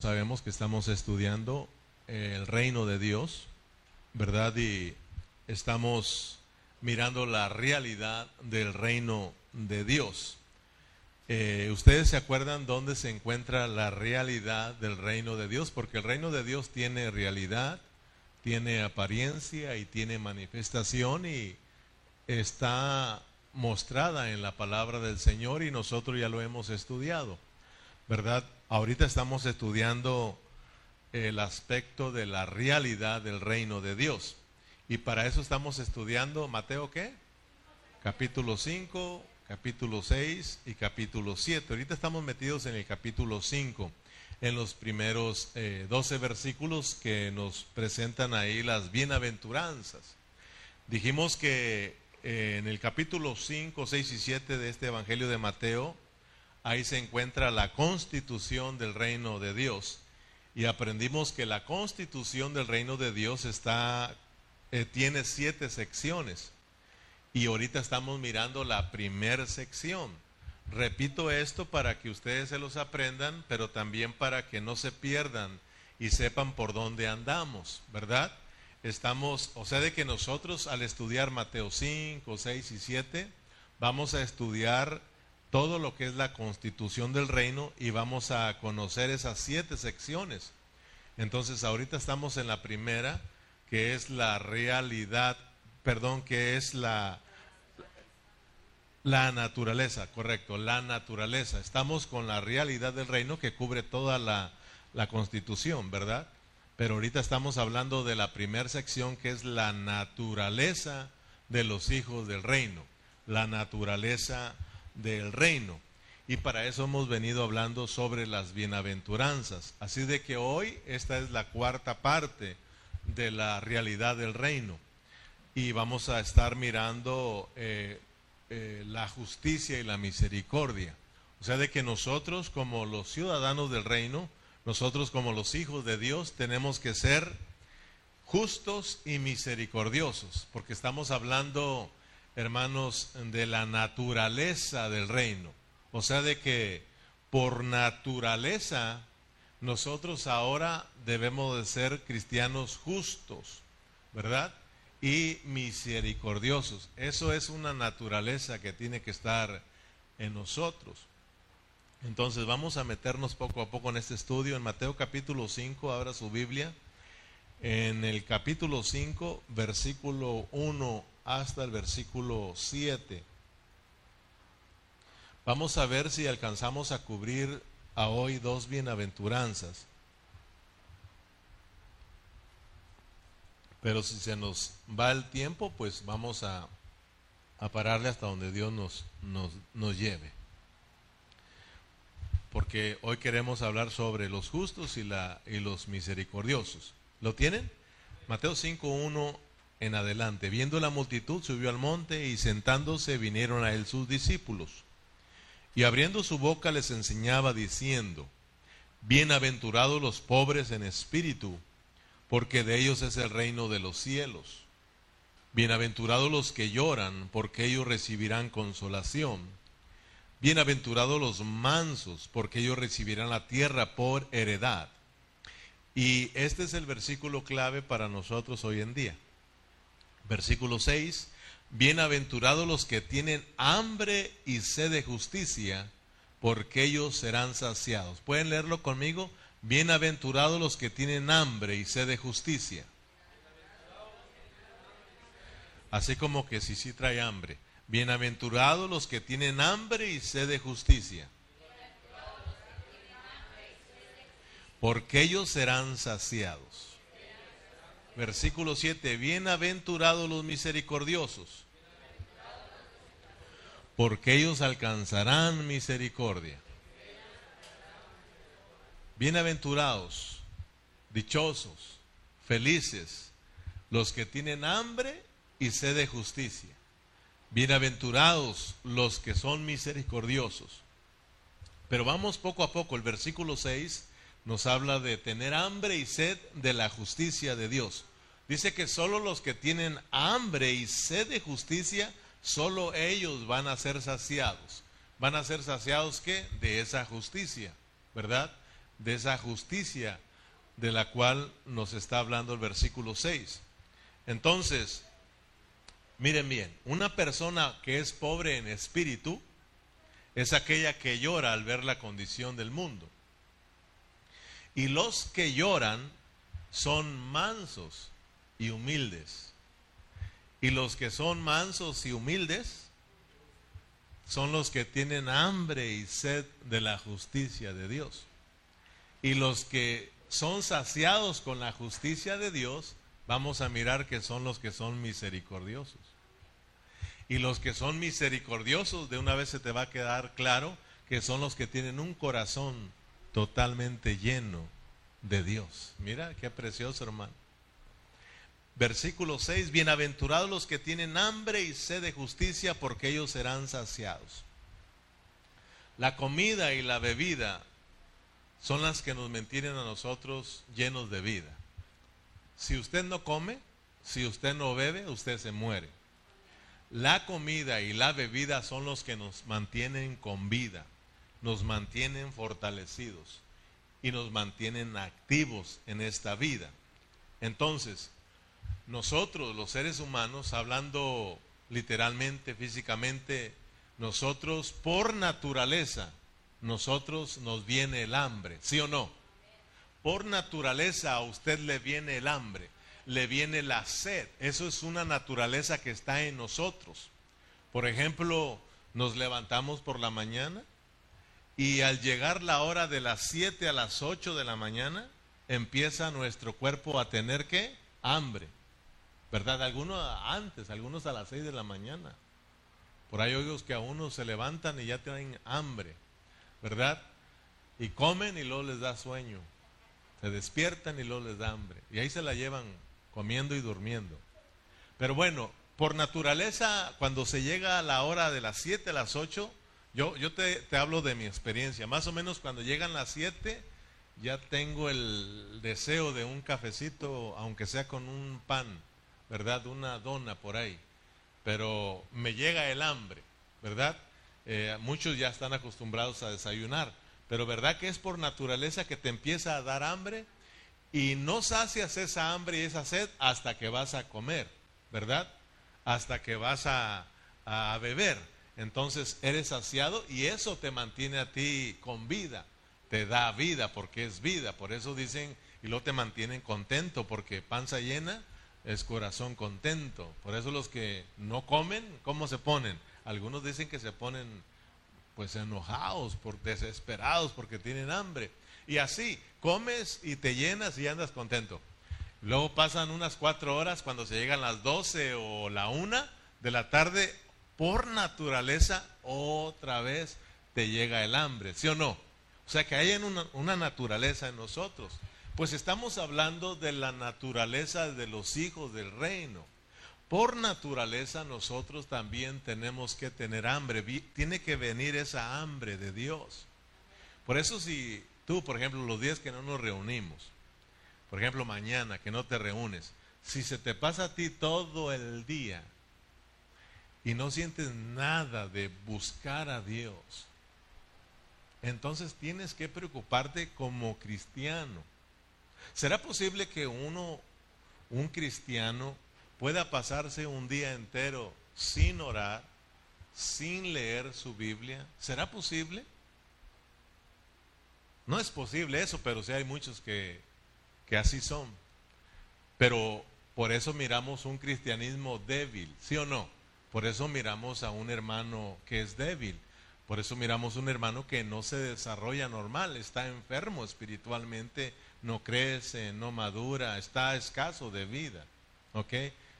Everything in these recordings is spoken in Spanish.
Sabemos que estamos estudiando el reino de Dios, ¿verdad? Y estamos mirando la realidad del reino de Dios. Eh, ¿Ustedes se acuerdan dónde se encuentra la realidad del reino de Dios? Porque el reino de Dios tiene realidad, tiene apariencia y tiene manifestación y está mostrada en la palabra del Señor y nosotros ya lo hemos estudiado, ¿verdad? Ahorita estamos estudiando el aspecto de la realidad del reino de Dios. Y para eso estamos estudiando Mateo qué? Capítulo 5, capítulo 6 y capítulo 7. Ahorita estamos metidos en el capítulo 5, en los primeros 12 eh, versículos que nos presentan ahí las bienaventuranzas. Dijimos que eh, en el capítulo 5, 6 y 7 de este Evangelio de Mateo, ahí se encuentra la constitución del reino de Dios. Y aprendimos que la constitución del reino de Dios está, eh, tiene siete secciones. Y ahorita estamos mirando la primera sección. Repito esto para que ustedes se los aprendan, pero también para que no se pierdan y sepan por dónde andamos, ¿verdad? Estamos, o sea, de que nosotros al estudiar Mateo 5, 6 y 7, vamos a estudiar todo lo que es la constitución del reino y vamos a conocer esas siete secciones. Entonces ahorita estamos en la primera, que es la realidad, perdón, que es la, la naturaleza, correcto, la naturaleza. Estamos con la realidad del reino que cubre toda la, la constitución, ¿verdad? Pero ahorita estamos hablando de la primera sección que es la naturaleza de los hijos del reino, la naturaleza del reino. Y para eso hemos venido hablando sobre las bienaventuranzas. Así de que hoy esta es la cuarta parte de la realidad del reino. Y vamos a estar mirando eh, eh, la justicia y la misericordia. O sea, de que nosotros como los ciudadanos del reino, nosotros como los hijos de Dios, tenemos que ser justos y misericordiosos, porque estamos hablando hermanos, de la naturaleza del reino. O sea, de que por naturaleza nosotros ahora debemos de ser cristianos justos, ¿verdad? Y misericordiosos. Eso es una naturaleza que tiene que estar en nosotros. Entonces vamos a meternos poco a poco en este estudio. En Mateo capítulo 5, abra su Biblia. En el capítulo 5, versículo 1 hasta el versículo 7. Vamos a ver si alcanzamos a cubrir a hoy dos bienaventuranzas. Pero si se nos va el tiempo, pues vamos a, a pararle hasta donde Dios nos, nos, nos lleve. Porque hoy queremos hablar sobre los justos y, la, y los misericordiosos. ¿Lo tienen? Mateo 5.1 en adelante. Viendo la multitud, subió al monte y sentándose vinieron a él sus discípulos. Y abriendo su boca les enseñaba diciendo, Bienaventurados los pobres en espíritu, porque de ellos es el reino de los cielos. Bienaventurados los que lloran, porque ellos recibirán consolación. Bienaventurados los mansos, porque ellos recibirán la tierra por heredad. Y este es el versículo clave para nosotros hoy en día. Versículo 6, bienaventurados los que tienen hambre y sed de justicia, porque ellos serán saciados. ¿Pueden leerlo conmigo? Bienaventurados los que tienen hambre y sed de justicia. Así como que si sí trae hambre. Bienaventurados los que tienen hambre y sed de justicia. Porque ellos serán saciados. Versículo 7, bienaventurados los misericordiosos, porque ellos alcanzarán misericordia. Bienaventurados, dichosos, felices, los que tienen hambre y sed de justicia. Bienaventurados los que son misericordiosos. Pero vamos poco a poco, el versículo 6 nos habla de tener hambre y sed de la justicia de Dios. Dice que solo los que tienen hambre y sed de justicia, solo ellos van a ser saciados. ¿Van a ser saciados qué? De esa justicia, ¿verdad? de esa justicia de la cual nos está hablando el versículo 6. Entonces, miren bien, una persona que es pobre en espíritu es aquella que llora al ver la condición del mundo. Y los que lloran son mansos y humildes. Y los que son mansos y humildes son los que tienen hambre y sed de la justicia de Dios. Y los que son saciados con la justicia de Dios, vamos a mirar que son los que son misericordiosos. Y los que son misericordiosos, de una vez se te va a quedar claro que son los que tienen un corazón totalmente lleno de Dios. Mira qué precioso, hermano. Versículo 6, bienaventurados los que tienen hambre y sed de justicia, porque ellos serán saciados. La comida y la bebida son las que nos mantienen a nosotros llenos de vida. Si usted no come, si usted no bebe, usted se muere. La comida y la bebida son los que nos mantienen con vida, nos mantienen fortalecidos y nos mantienen activos en esta vida. Entonces, nosotros los seres humanos, hablando literalmente, físicamente, nosotros por naturaleza, nosotros nos viene el hambre, ¿sí o no? Por naturaleza a usted le viene el hambre, le viene la sed, eso es una naturaleza que está en nosotros. Por ejemplo, nos levantamos por la mañana y al llegar la hora de las 7 a las 8 de la mañana, empieza nuestro cuerpo a tener que hambre. ¿Verdad? Algunos antes, algunos a las 6 de la mañana. Por ahí oigo que a unos se levantan y ya tienen hambre, ¿verdad? Y comen y luego les da sueño. Se despiertan y luego les da hambre. Y ahí se la llevan comiendo y durmiendo. Pero bueno, por naturaleza, cuando se llega a la hora de las 7, a las 8, yo, yo te, te hablo de mi experiencia. Más o menos cuando llegan las 7, ya tengo el deseo de un cafecito, aunque sea con un pan ¿verdad? Una dona por ahí. Pero me llega el hambre, ¿verdad? Eh, muchos ya están acostumbrados a desayunar, pero ¿verdad que es por naturaleza que te empieza a dar hambre? Y no sacias esa hambre y esa sed hasta que vas a comer, ¿verdad? Hasta que vas a, a beber. Entonces eres saciado y eso te mantiene a ti con vida, te da vida porque es vida. Por eso dicen y lo te mantienen contento porque panza llena es corazón contento. Por eso los que no comen, ¿cómo se ponen? Algunos dicen que se ponen pues enojados, por, desesperados porque tienen hambre. Y así, comes y te llenas y andas contento. Luego pasan unas cuatro horas cuando se llegan las doce o la una de la tarde, por naturaleza otra vez te llega el hambre, ¿sí o no? O sea que hay una, una naturaleza en nosotros. Pues estamos hablando de la naturaleza de los hijos del reino. Por naturaleza nosotros también tenemos que tener hambre. Tiene que venir esa hambre de Dios. Por eso si tú, por ejemplo, los días que no nos reunimos, por ejemplo, mañana que no te reúnes, si se te pasa a ti todo el día y no sientes nada de buscar a Dios, entonces tienes que preocuparte como cristiano ¿Será posible que uno, un cristiano, pueda pasarse un día entero sin orar, sin leer su Biblia? ¿Será posible? No es posible eso, pero sí hay muchos que, que así son. Pero por eso miramos un cristianismo débil, ¿sí o no? Por eso miramos a un hermano que es débil. Por eso miramos un hermano que no se desarrolla normal, está enfermo espiritualmente no crece, no madura, está escaso de vida, ¿ok?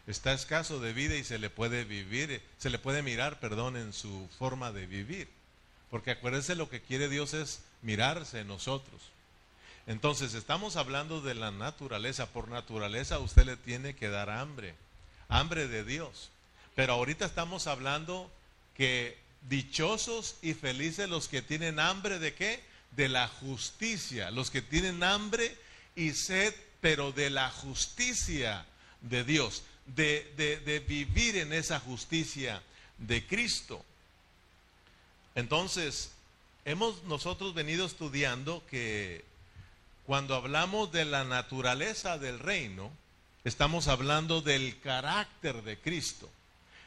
Está escaso de vida y se le puede vivir, se le puede mirar, perdón, en su forma de vivir. Porque acuérdense lo que quiere Dios es mirarse en nosotros. Entonces, estamos hablando de la naturaleza. Por naturaleza usted le tiene que dar hambre, hambre de Dios. Pero ahorita estamos hablando que dichosos y felices los que tienen hambre de qué? De la justicia, los que tienen hambre y sed, pero de la justicia de Dios, de, de, vivir en esa justicia de Cristo. Entonces, hemos nosotros venido estudiando que cuando hablamos de la naturaleza del reino, estamos hablando del carácter de Cristo.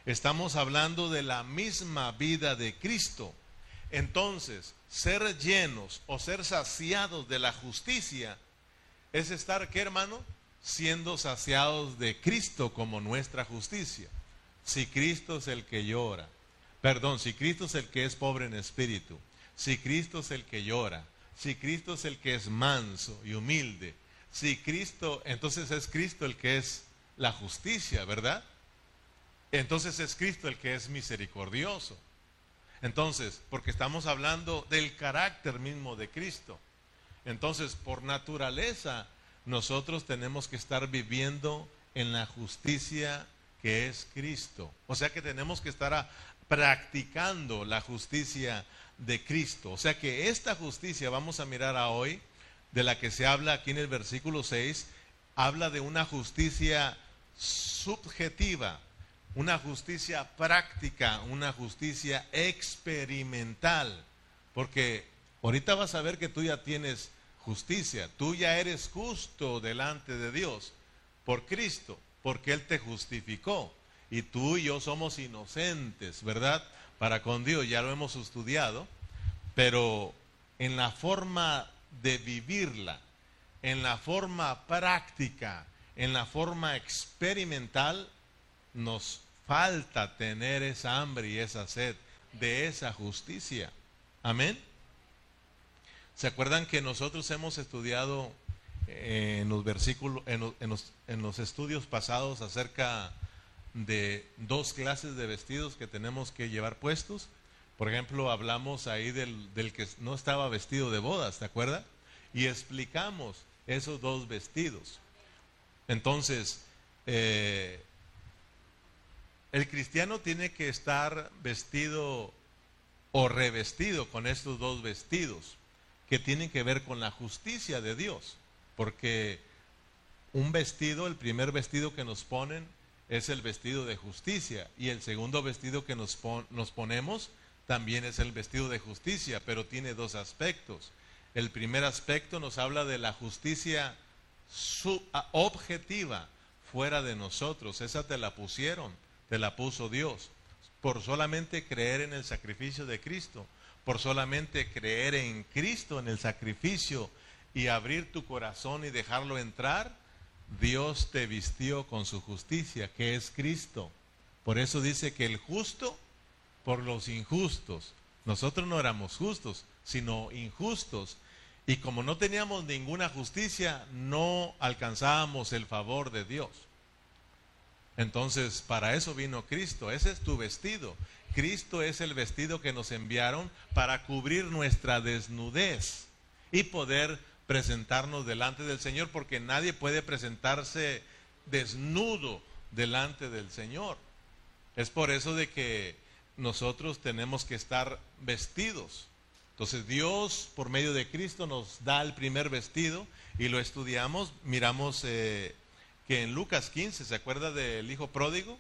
Estamos hablando de la misma vida de Cristo. Entonces, ser llenos o ser saciados de la justicia es estar, ¿qué hermano? Siendo saciados de Cristo como nuestra justicia. Si Cristo es el que llora, perdón, si Cristo es el que es pobre en espíritu, si Cristo es el que llora, si Cristo es el que es manso y humilde, si Cristo, entonces es Cristo el que es la justicia, ¿verdad? Entonces es Cristo el que es misericordioso. Entonces, porque estamos hablando del carácter mismo de Cristo. Entonces, por naturaleza, nosotros tenemos que estar viviendo en la justicia que es Cristo. O sea que tenemos que estar practicando la justicia de Cristo. O sea que esta justicia, vamos a mirar a hoy, de la que se habla aquí en el versículo 6, habla de una justicia subjetiva, una justicia práctica, una justicia experimental. Porque ahorita vas a ver que tú ya tienes justicia, tú ya eres justo delante de Dios por Cristo, porque Él te justificó. Y tú y yo somos inocentes, ¿verdad? Para con Dios, ya lo hemos estudiado, pero en la forma de vivirla, en la forma práctica, en la forma experimental, nos falta tener esa hambre y esa sed de esa justicia. Amén. ¿Se acuerdan que nosotros hemos estudiado eh, en los versículos, en los, estudios pasados acerca de dos clases de vestidos que tenemos que llevar puestos? Por ejemplo, hablamos ahí del, del que no estaba vestido de bodas, ¿te acuerdas? Y explicamos esos dos vestidos. Entonces, eh, el cristiano tiene que estar vestido o revestido con estos dos vestidos que tienen que ver con la justicia de Dios, porque un vestido, el primer vestido que nos ponen es el vestido de justicia y el segundo vestido que nos, nos ponemos también es el vestido de justicia, pero tiene dos aspectos. El primer aspecto nos habla de la justicia objetiva fuera de nosotros, esa te la pusieron te la puso Dios, por solamente creer en el sacrificio de Cristo, por solamente creer en Cristo, en el sacrificio y abrir tu corazón y dejarlo entrar, Dios te vistió con su justicia, que es Cristo. Por eso dice que el justo por los injustos. Nosotros no éramos justos, sino injustos. Y como no teníamos ninguna justicia, no alcanzábamos el favor de Dios. Entonces, para eso vino Cristo. Ese es tu vestido. Cristo es el vestido que nos enviaron para cubrir nuestra desnudez y poder presentarnos delante del Señor, porque nadie puede presentarse desnudo delante del Señor. Es por eso de que nosotros tenemos que estar vestidos. Entonces Dios, por medio de Cristo, nos da el primer vestido y lo estudiamos, miramos eh, que en Lucas 15, ¿se acuerda del hijo pródigo?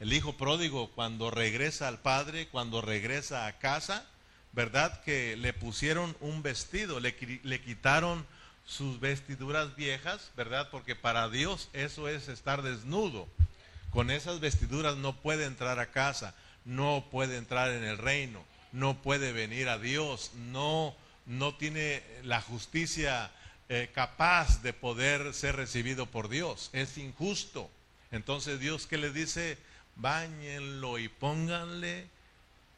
El hijo pródigo cuando regresa al padre, cuando regresa a casa, ¿verdad? Que le pusieron un vestido, le, le quitaron sus vestiduras viejas, ¿verdad? Porque para Dios eso es estar desnudo. Con esas vestiduras no puede entrar a casa, no puede entrar en el reino, no puede venir a Dios, no, no tiene la justicia eh, capaz de poder ser recibido por Dios. Es injusto. Entonces Dios que le dice, bañenlo y pónganle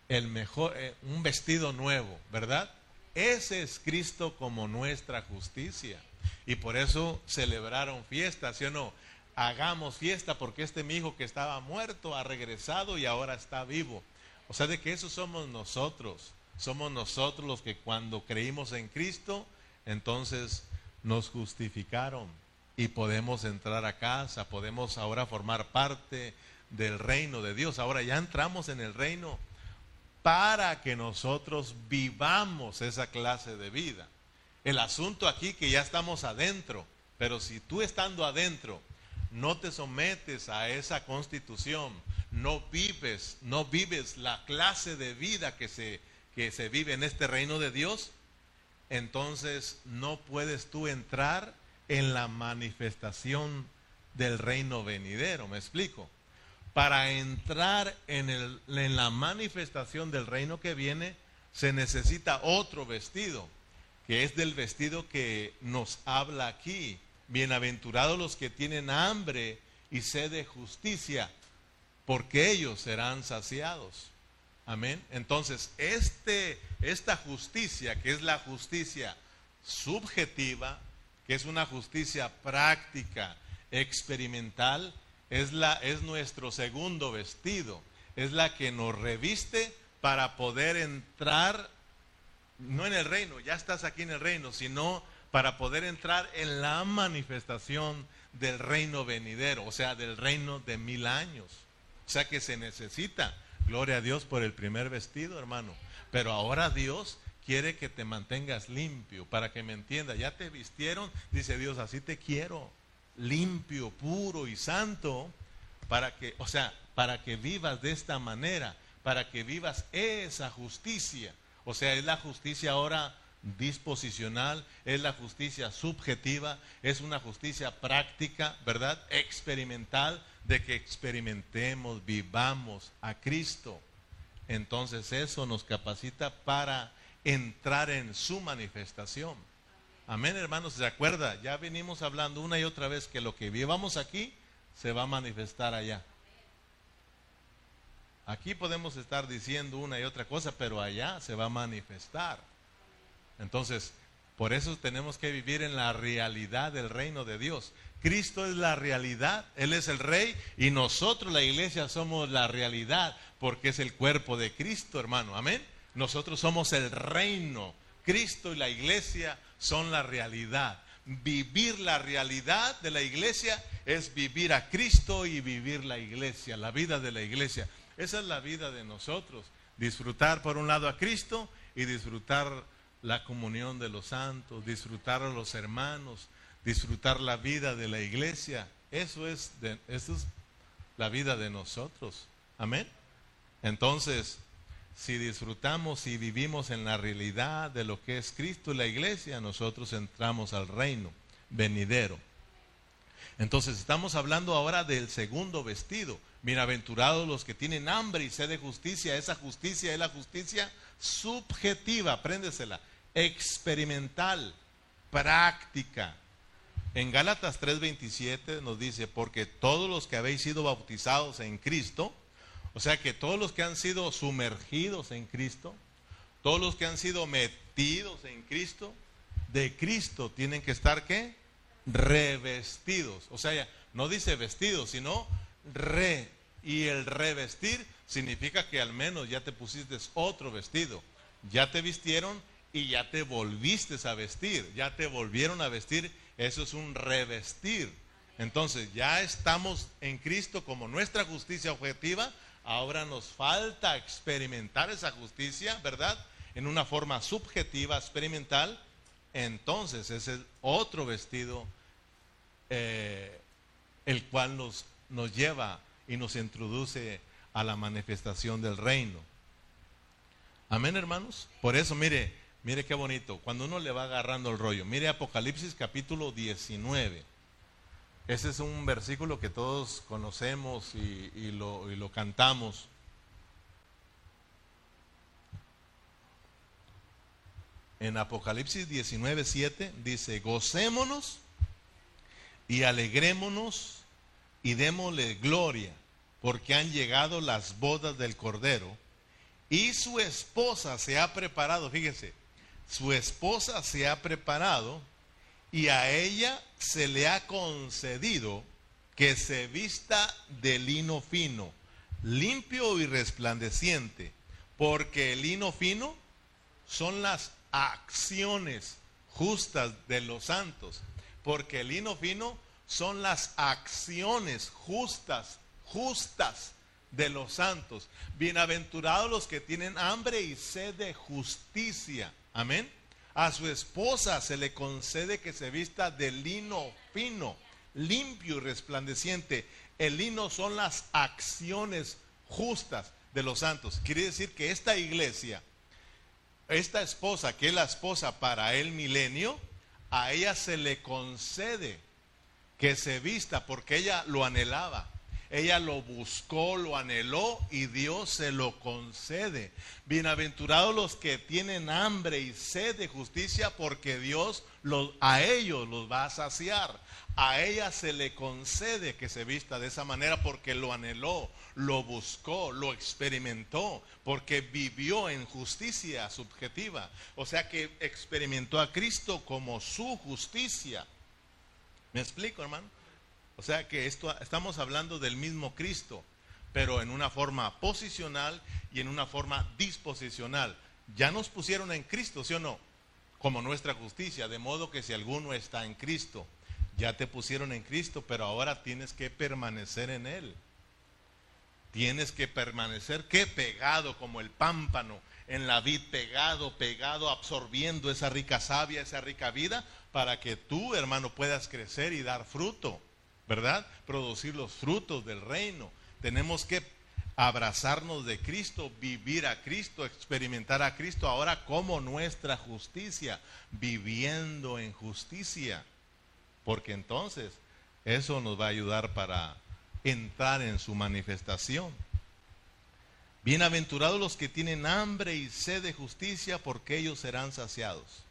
el mejor, eh, un vestido nuevo, ¿verdad? Ese es Cristo como nuestra justicia. Y por eso celebraron fiesta, ¿sí o no? Hagamos fiesta porque este mi hijo que estaba muerto ha regresado y ahora está vivo. O sea, de que eso somos nosotros. Somos nosotros los que cuando creímos en Cristo, entonces nos justificaron y podemos entrar a casa, podemos ahora formar parte del reino de Dios. Ahora ya entramos en el reino para que nosotros vivamos esa clase de vida. El asunto aquí que ya estamos adentro, pero si tú estando adentro no te sometes a esa constitución, no vives, no vives la clase de vida que se, que se vive en este reino de Dios, entonces no puedes tú entrar en la manifestación del reino venidero. ¿Me explico? Para entrar en, el, en la manifestación del reino que viene, se necesita otro vestido, que es del vestido que nos habla aquí. Bienaventurados los que tienen hambre y sed de justicia, porque ellos serán saciados. Amén. Entonces, este, esta justicia, que es la justicia subjetiva, que es una justicia práctica, experimental, es, la, es nuestro segundo vestido, es la que nos reviste para poder entrar, no en el reino, ya estás aquí en el reino, sino para poder entrar en la manifestación del reino venidero, o sea, del reino de mil años. O sea que se necesita, gloria a Dios por el primer vestido, hermano. Pero ahora Dios quiere que te mantengas limpio, para que me entienda. Ya te vistieron, dice Dios, así te quiero, limpio, puro y santo, para que, o sea, para que vivas de esta manera, para que vivas esa justicia. O sea, es la justicia ahora disposicional, es la justicia subjetiva, es una justicia práctica, ¿verdad? Experimental, de que experimentemos, vivamos a Cristo. Entonces eso nos capacita para entrar en su manifestación. Amén, hermanos, ¿se acuerda? Ya venimos hablando una y otra vez que lo que vivamos aquí se va a manifestar allá. Aquí podemos estar diciendo una y otra cosa, pero allá se va a manifestar. Entonces, por eso tenemos que vivir en la realidad del reino de Dios. Cristo es la realidad, Él es el rey y nosotros la iglesia somos la realidad porque es el cuerpo de Cristo, hermano. Amén. Nosotros somos el reino. Cristo y la iglesia son la realidad. Vivir la realidad de la iglesia es vivir a Cristo y vivir la iglesia, la vida de la iglesia. Esa es la vida de nosotros. Disfrutar por un lado a Cristo y disfrutar la comunión de los santos, disfrutar a los hermanos, disfrutar la vida de la iglesia. Eso es, eso es la vida de nosotros. Amén. Entonces, si disfrutamos y vivimos en la realidad de lo que es Cristo y la iglesia, nosotros entramos al reino venidero. Entonces estamos hablando ahora del segundo vestido. Bienaventurados los que tienen hambre y sed de justicia. Esa justicia es la justicia subjetiva, apréndesela, experimental, práctica. En Gálatas 3:27 nos dice, porque todos los que habéis sido bautizados en Cristo, o sea que todos los que han sido sumergidos en Cristo, todos los que han sido metidos en Cristo, de Cristo tienen que estar qué? Revestidos. O sea, no dice vestidos, sino re. Y el revestir significa que al menos ya te pusiste otro vestido. Ya te vistieron y ya te volviste a vestir. Ya te volvieron a vestir. Eso es un revestir. Entonces ya estamos en Cristo como nuestra justicia objetiva Ahora nos falta experimentar esa justicia, ¿verdad? En una forma subjetiva, experimental. Entonces es el otro vestido eh, el cual nos, nos lleva y nos introduce a la manifestación del reino. Amén, hermanos. Por eso, mire, mire qué bonito. Cuando uno le va agarrando el rollo, mire Apocalipsis capítulo 19. Ese es un versículo que todos conocemos y, lo, y lo cantamos. En Apocalipsis 19, 7 dice, gocémonos y alegrémonos y démosle gloria, porque han llegado las bodas del Cordero y su esposa se ha preparado, fíjese, su esposa se ha preparado y a ella se le ha concedido que se vista de lino fino, limpio y resplandeciente, porque el lino fino son las acciones justas de los santos, porque el lino fino son las acciones justas, justas de los santos. Bienaventurados los que tienen hambre y sed de justicia. Amén. A su esposa se le concede que se vista de lino fino, limpio y resplandeciente. El lino son las acciones justas de los santos. Quiere decir que esta iglesia esta esposa, que es la esposa para el milenio, a ella se le concede que se vista porque ella lo anhelaba. Ella lo buscó, lo anheló y Dios se lo concede. Bienaventurados los que tienen hambre y sed de justicia porque Dios los, a ellos los va a saciar. A ella se le concede que se vista de esa manera porque lo anheló, lo buscó, lo experimentó, porque vivió en justicia subjetiva. O sea que experimentó a Cristo como su justicia. ¿Me explico, hermano? O sea que esto, estamos hablando del mismo Cristo, pero en una forma posicional y en una forma disposicional. Ya nos pusieron en Cristo, ¿sí o no? Como nuestra justicia, de modo que si alguno está en Cristo, ya te pusieron en Cristo, pero ahora tienes que permanecer en Él. Tienes que permanecer, que pegado como el pámpano en la vid, pegado, pegado, absorbiendo esa rica savia, esa rica vida, para que tú, hermano, puedas crecer y dar fruto. ¿verdad? Producir los frutos del reino. Tenemos que abrazarnos de Cristo, vivir a Cristo, experimentar a Cristo ahora como nuestra justicia, viviendo en justicia. Porque entonces eso nos va a ayudar para entrar en su manifestación. Bienaventurados los que tienen hambre y sed de justicia, porque ellos serán saciados.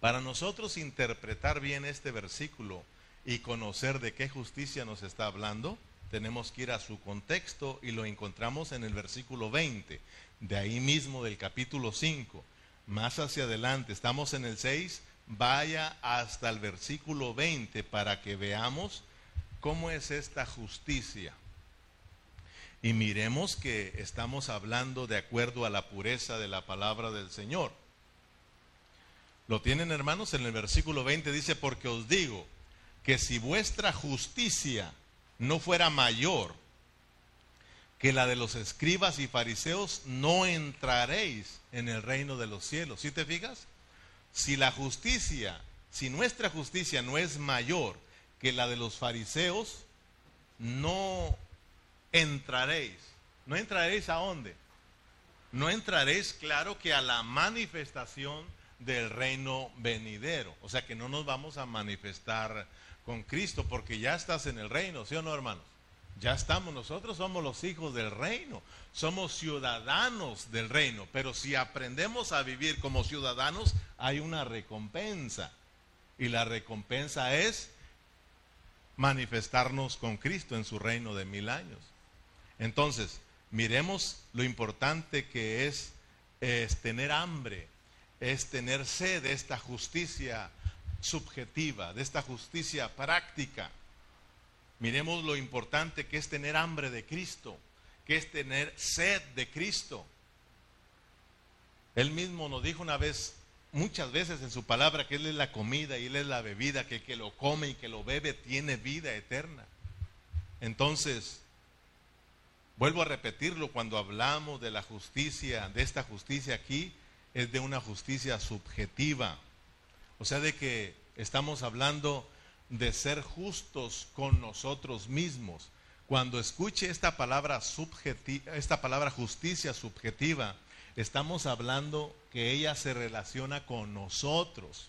Para nosotros interpretar bien este versículo, y conocer de qué justicia nos está hablando, tenemos que ir a su contexto y lo encontramos en el versículo 20, de ahí mismo del capítulo 5. Más hacia adelante, estamos en el 6, vaya hasta el versículo 20 para que veamos cómo es esta justicia. Y miremos que estamos hablando de acuerdo a la pureza de la palabra del Señor. ¿Lo tienen hermanos? En el versículo 20 dice, porque os digo, que si vuestra justicia no fuera mayor que la de los escribas y fariseos, no entraréis en el reino de los cielos. ¿Sí te fijas? Si la justicia, si nuestra justicia no es mayor que la de los fariseos, no entraréis. ¿No entraréis a dónde? No entraréis, claro, que a la manifestación del reino venidero. O sea que no nos vamos a manifestar con Cristo porque ya estás en el reino, ¿sí o no, hermanos? Ya estamos, nosotros somos los hijos del reino, somos ciudadanos del reino, pero si aprendemos a vivir como ciudadanos, hay una recompensa. Y la recompensa es manifestarnos con Cristo en su reino de mil años. Entonces, miremos lo importante que es, es tener hambre, es tener sed de esta justicia subjetiva, de esta justicia práctica. Miremos lo importante que es tener hambre de Cristo, que es tener sed de Cristo. Él mismo nos dijo una vez, muchas veces en su palabra, que Él es la comida y Él es la bebida, que el que lo come y que lo bebe tiene vida eterna. Entonces, vuelvo a repetirlo, cuando hablamos de la justicia, de esta justicia aquí, es de una justicia subjetiva o sea, de que estamos hablando de ser justos con nosotros mismos. Cuando escuche esta palabra subjetiva, esta palabra justicia subjetiva, estamos hablando que ella se relaciona con nosotros.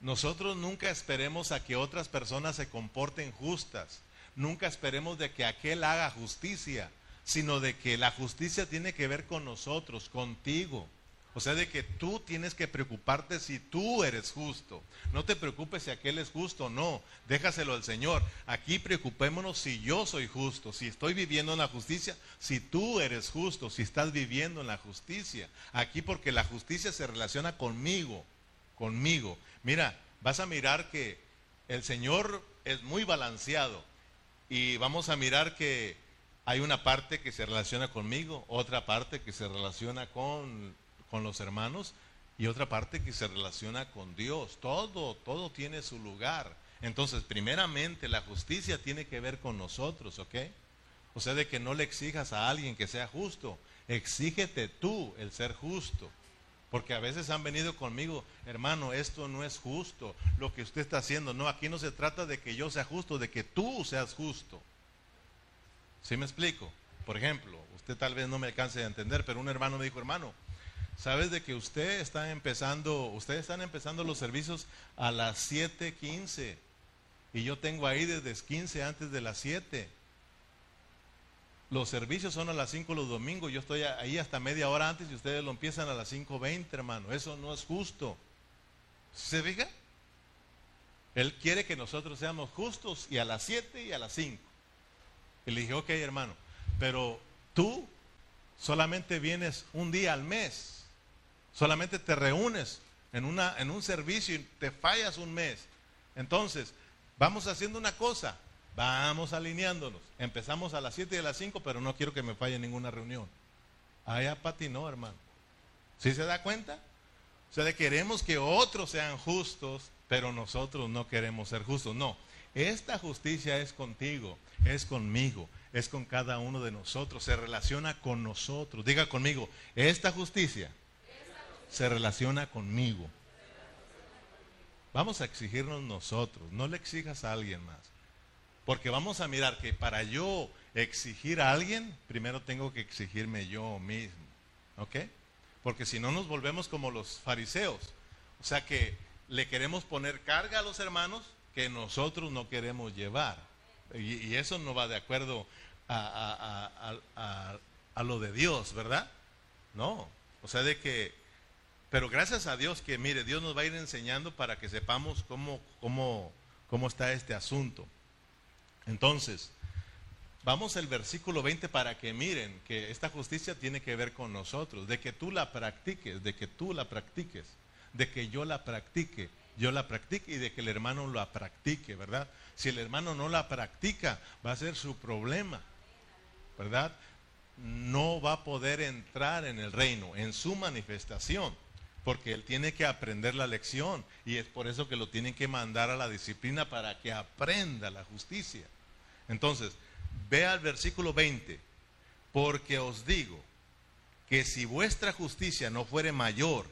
Nosotros nunca esperemos a que otras personas se comporten justas. Nunca esperemos de que aquel haga justicia, sino de que la justicia tiene que ver con nosotros, contigo. O sea, de que tú tienes que preocuparte si tú eres justo. No te preocupes si aquel es justo o no. Déjaselo al Señor. Aquí preocupémonos si yo soy justo, si estoy viviendo en la justicia, si tú eres justo, si estás viviendo en la justicia. Aquí porque la justicia se relaciona conmigo, conmigo. Mira, vas a mirar que el Señor es muy balanceado y vamos a mirar que hay una parte que se relaciona conmigo, otra parte que se relaciona con con los hermanos y otra parte que se relaciona con Dios. Todo, todo tiene su lugar. Entonces, primeramente, la justicia tiene que ver con nosotros, ¿ok? O sea, de que no le exijas a alguien que sea justo, exígete tú el ser justo. Porque a veces han venido conmigo, hermano, esto no es justo, lo que usted está haciendo. No, aquí no se trata de que yo sea justo, de que tú seas justo. ¿Sí me explico? Por ejemplo, usted tal vez no me alcance a entender, pero un hermano me dijo, hermano, ¿Sabes de que usted está empezando, ustedes están empezando los servicios a las 7:15 y yo tengo ahí desde 15 antes de las 7? Los servicios son a las 5 los domingos, yo estoy ahí hasta media hora antes y ustedes lo empiezan a las 5.20, hermano. Eso no es justo. ¿Se fija? Él quiere que nosotros seamos justos y a las 7 y a las 5. Y le dije, ok, hermano, pero tú solamente vienes un día al mes, solamente te reúnes en, una, en un servicio y te fallas un mes. Entonces, vamos haciendo una cosa, Vamos alineándonos. Empezamos a las 7 y a las 5, pero no quiero que me falle ninguna reunión. Allá no, hermano. ¿Sí se da cuenta? O sea, queremos que otros sean justos, pero nosotros no queremos ser justos. No, esta justicia es contigo, es conmigo, es con cada uno de nosotros, se relaciona con nosotros. Diga conmigo, esta justicia se relaciona conmigo. Vamos a exigirnos nosotros, no le exijas a alguien más. Porque vamos a mirar que para yo exigir a alguien, primero tengo que exigirme yo mismo. ¿Ok? Porque si no nos volvemos como los fariseos. O sea que le queremos poner carga a los hermanos que nosotros no queremos llevar. Y, eso no va de acuerdo a, a, lo de Dios, ¿verdad? No. O sea, de que... Pero gracias a Dios que, mire, Dios nos va a ir enseñando para que sepamos cómo, cómo, cómo está este asunto. Entonces, vamos al versículo 20 para que miren que esta justicia tiene que ver con nosotros, de que tú la practiques, de que tú la practiques, de que yo la practique, yo la practique y de que el hermano la practique, ¿verdad? Si el hermano no la practica, va a ser su problema, ¿verdad? No va a poder entrar en el reino, en su manifestación porque él tiene que aprender la lección y es por eso que lo tienen que mandar a la disciplina para que aprenda la justicia. Entonces, vea el versículo 20, porque os digo que si vuestra justicia no fuere mayor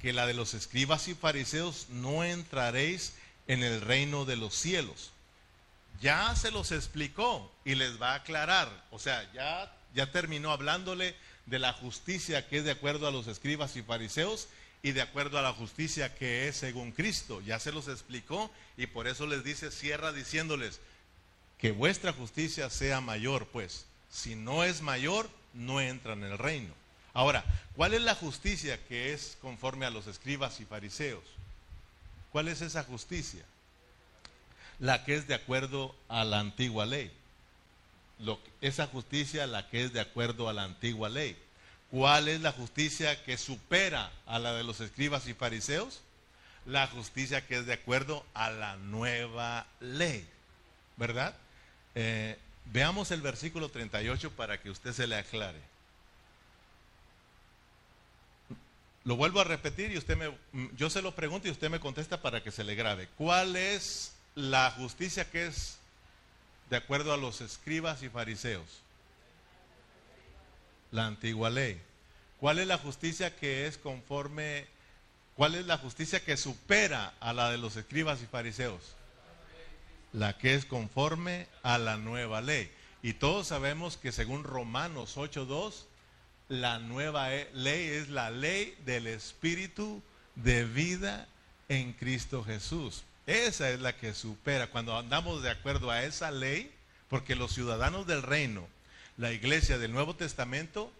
que la de los escribas y fariseos, no entraréis en el reino de los cielos. Ya se los explicó y les va a aclarar, o sea, ya, ya terminó hablándole de la justicia que es de acuerdo a los escribas y fariseos y de acuerdo a la justicia que es según Cristo. Ya se los explicó y por eso les dice, cierra diciéndoles, que vuestra justicia sea mayor, pues. Si no es mayor, no entran en el reino. Ahora, ¿cuál es la justicia que es conforme a los escribas y fariseos? ¿Cuál es esa justicia? La que es de acuerdo a la antigua ley. esa justicia, la que es de acuerdo a la antigua ley. ¿Cuál es la justicia que supera a la de los escribas y fariseos? La justicia que es de acuerdo a la nueva ley. ¿Verdad? Eh, veamos el versículo 38 para que usted se le aclare. Lo vuelvo a repetir y usted me, yo se lo pregunto y usted me contesta para que se le grabe. ¿Cuál es la justicia que es de acuerdo a los escribas y fariseos? La antigua ley. ¿Cuál es la justicia que es conforme, cuál es la justicia que supera a la de los escribas y fariseos? La que es conforme a la nueva ley. Y todos sabemos que según Romanos 8.2, la nueva e, ley es la ley del Espíritu de vida en Cristo Jesús. Esa es la que supera. Cuando andamos de acuerdo a esa ley, porque los ciudadanos del reino la iglesia del Nuevo Testamento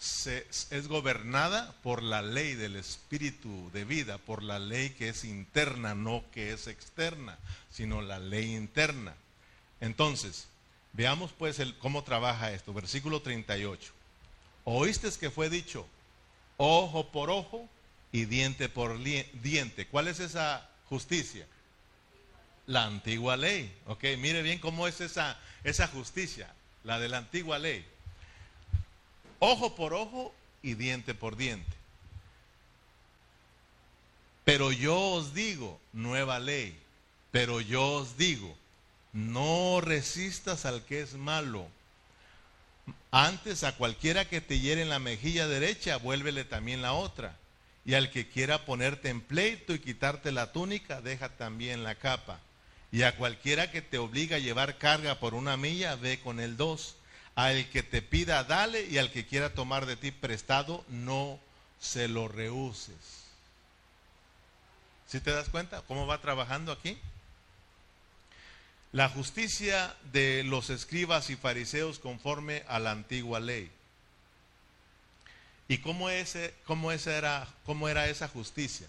es gobernada por la ley del espíritu de vida, por la ley que es interna, no que es externa, sino la ley interna. Entonces, veamos pues cómo trabaja esto. Versículo 38. Oíste que fue dicho, ojo por ojo y diente por diente. ¿Cuál es esa justicia? La antigua ley. Ok, mire bien cómo es esa, esa justicia la de la antigua ley. Ojo por ojo y diente por diente. Pero yo os digo, nueva ley, pero yo os digo, no resistas al que es malo. Antes a cualquiera que te hiere en la mejilla derecha, vuélvele también la otra. Y al que quiera ponerte en pleito y quitarte la túnica, deja también la capa. Y a cualquiera que te obliga a llevar carga por una milla, ve con el dos. Al que te pida, dale, y al que quiera tomar de ti prestado, no se lo rehuses. ¿Sí te das cuenta cómo va trabajando aquí? La justicia de los escribas y fariseos conforme a la antigua ley. ¿Y cómo, ese, cómo, esa era, cómo era esa justicia?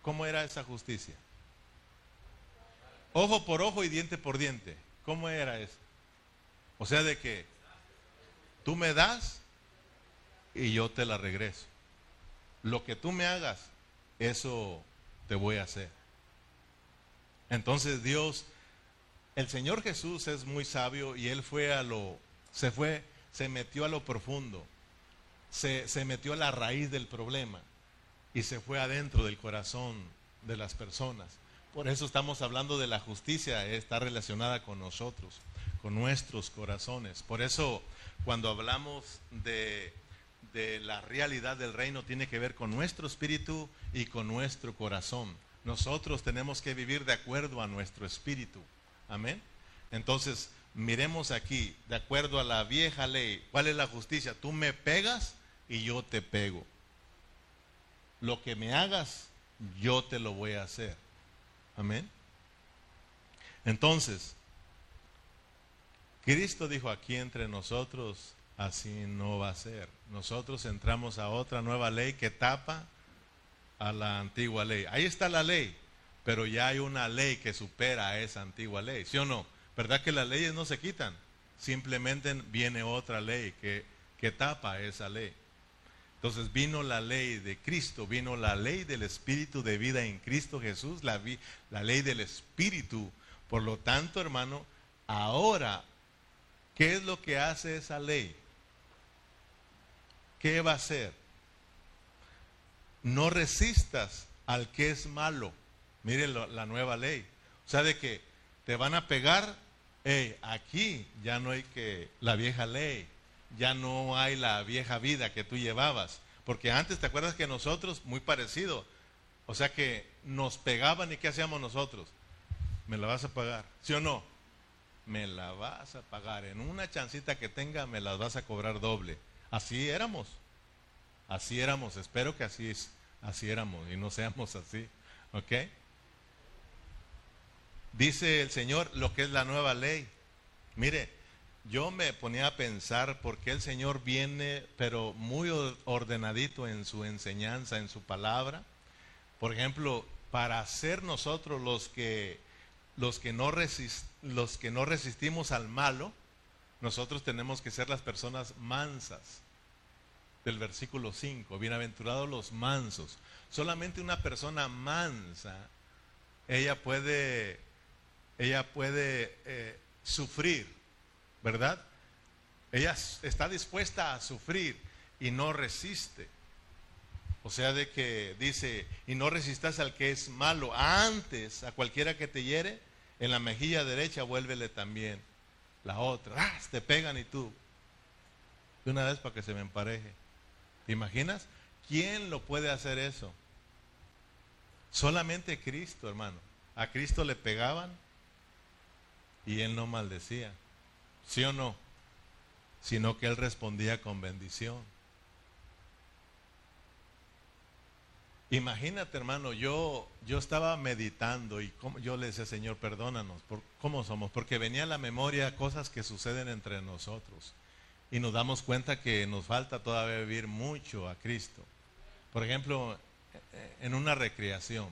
¿Cómo era esa justicia? Ojo por ojo y diente por diente. ¿Cómo era eso? O sea, de que tú me das y yo te la regreso. Lo que tú me hagas, eso te voy a hacer. Entonces Dios, el Señor Jesús es muy sabio y él fue a lo, se fue, se metió a lo profundo, se, se metió a la raíz del problema y se fue adentro del corazón de las personas. Por eso estamos hablando de la justicia, está relacionada con nosotros, con nuestros corazones. Por eso cuando hablamos de, de, la realidad del reino, tiene que ver con nuestro espíritu y con nuestro corazón. Nosotros tenemos que vivir de acuerdo a nuestro espíritu. Amén. Entonces, miremos aquí, de acuerdo a la vieja ley, ¿cuál es la justicia? Tú me pegas y yo te pego. Lo que me hagas, yo te lo voy a hacer. Amén. Entonces, Cristo dijo aquí entre nosotros, así no va a ser. Nosotros entramos a otra nueva ley que tapa a la antigua ley. Ahí está la ley, pero ya hay una ley que supera a esa antigua ley, ¿sí o no? ¿Verdad que las leyes no se quitan? Simplemente viene otra ley que, que tapa esa ley. Entonces vino la ley de Cristo, vino la ley del Espíritu de vida en Cristo Jesús, la, la ley del Espíritu. Por lo tanto, hermano, ahora, ¿qué es lo que hace esa ley? ¿Qué va a hacer? No resistas al que es malo. Mire la nueva ley. O sea, de que te van a pegar, hey, aquí ya no hay que la vieja ley ya no hay la vieja vida que tú llevabas. Porque antes, ¿te acuerdas que nosotros, muy parecido, o sea que nos pegaban y ¿qué hacíamos nosotros? Me la vas a pagar, ¿sí o no? Me la vas a pagar. En una chancita que tenga, me las vas a cobrar doble. Así éramos. Así éramos. Espero que así, así éramos y no seamos así. ¿Ok? Dice el Señor lo que es la nueva ley. Mire, yo me ponía a pensar por qué el Señor viene, pero muy ordenadito en su enseñanza, en su palabra. Por ejemplo, para ser nosotros los que, los que, no, los que no resistimos al malo, nosotros tenemos que ser las personas mansas. Del versículo 5, bienaventurados los mansos. Solamente una persona mansa, ella puede, ella puede eh, sufrir ¿verdad? Ella está dispuesta a sufrir y no resiste. O sea, de que dice, y no resistas al que es malo. Antes, a cualquiera que te hiere, en la mejilla derecha vuélvele también la otra. ¡Ah! Te pegan y tú. De una vez para que se me empareje. ¿Te imaginas? ¿Quién lo puede hacer eso? Solamente Cristo, hermano. A Cristo le pegaban y él no maldecía. ¿Sí o no? Sino que él respondía con bendición. Imagínate, hermano, yo, yo estaba meditando y como, yo le decía, Señor, perdónanos, por, ¿cómo somos? Porque venía a la memoria cosas que suceden entre nosotros y nos damos cuenta que nos falta todavía vivir mucho a Cristo. Por ejemplo, en una recreación,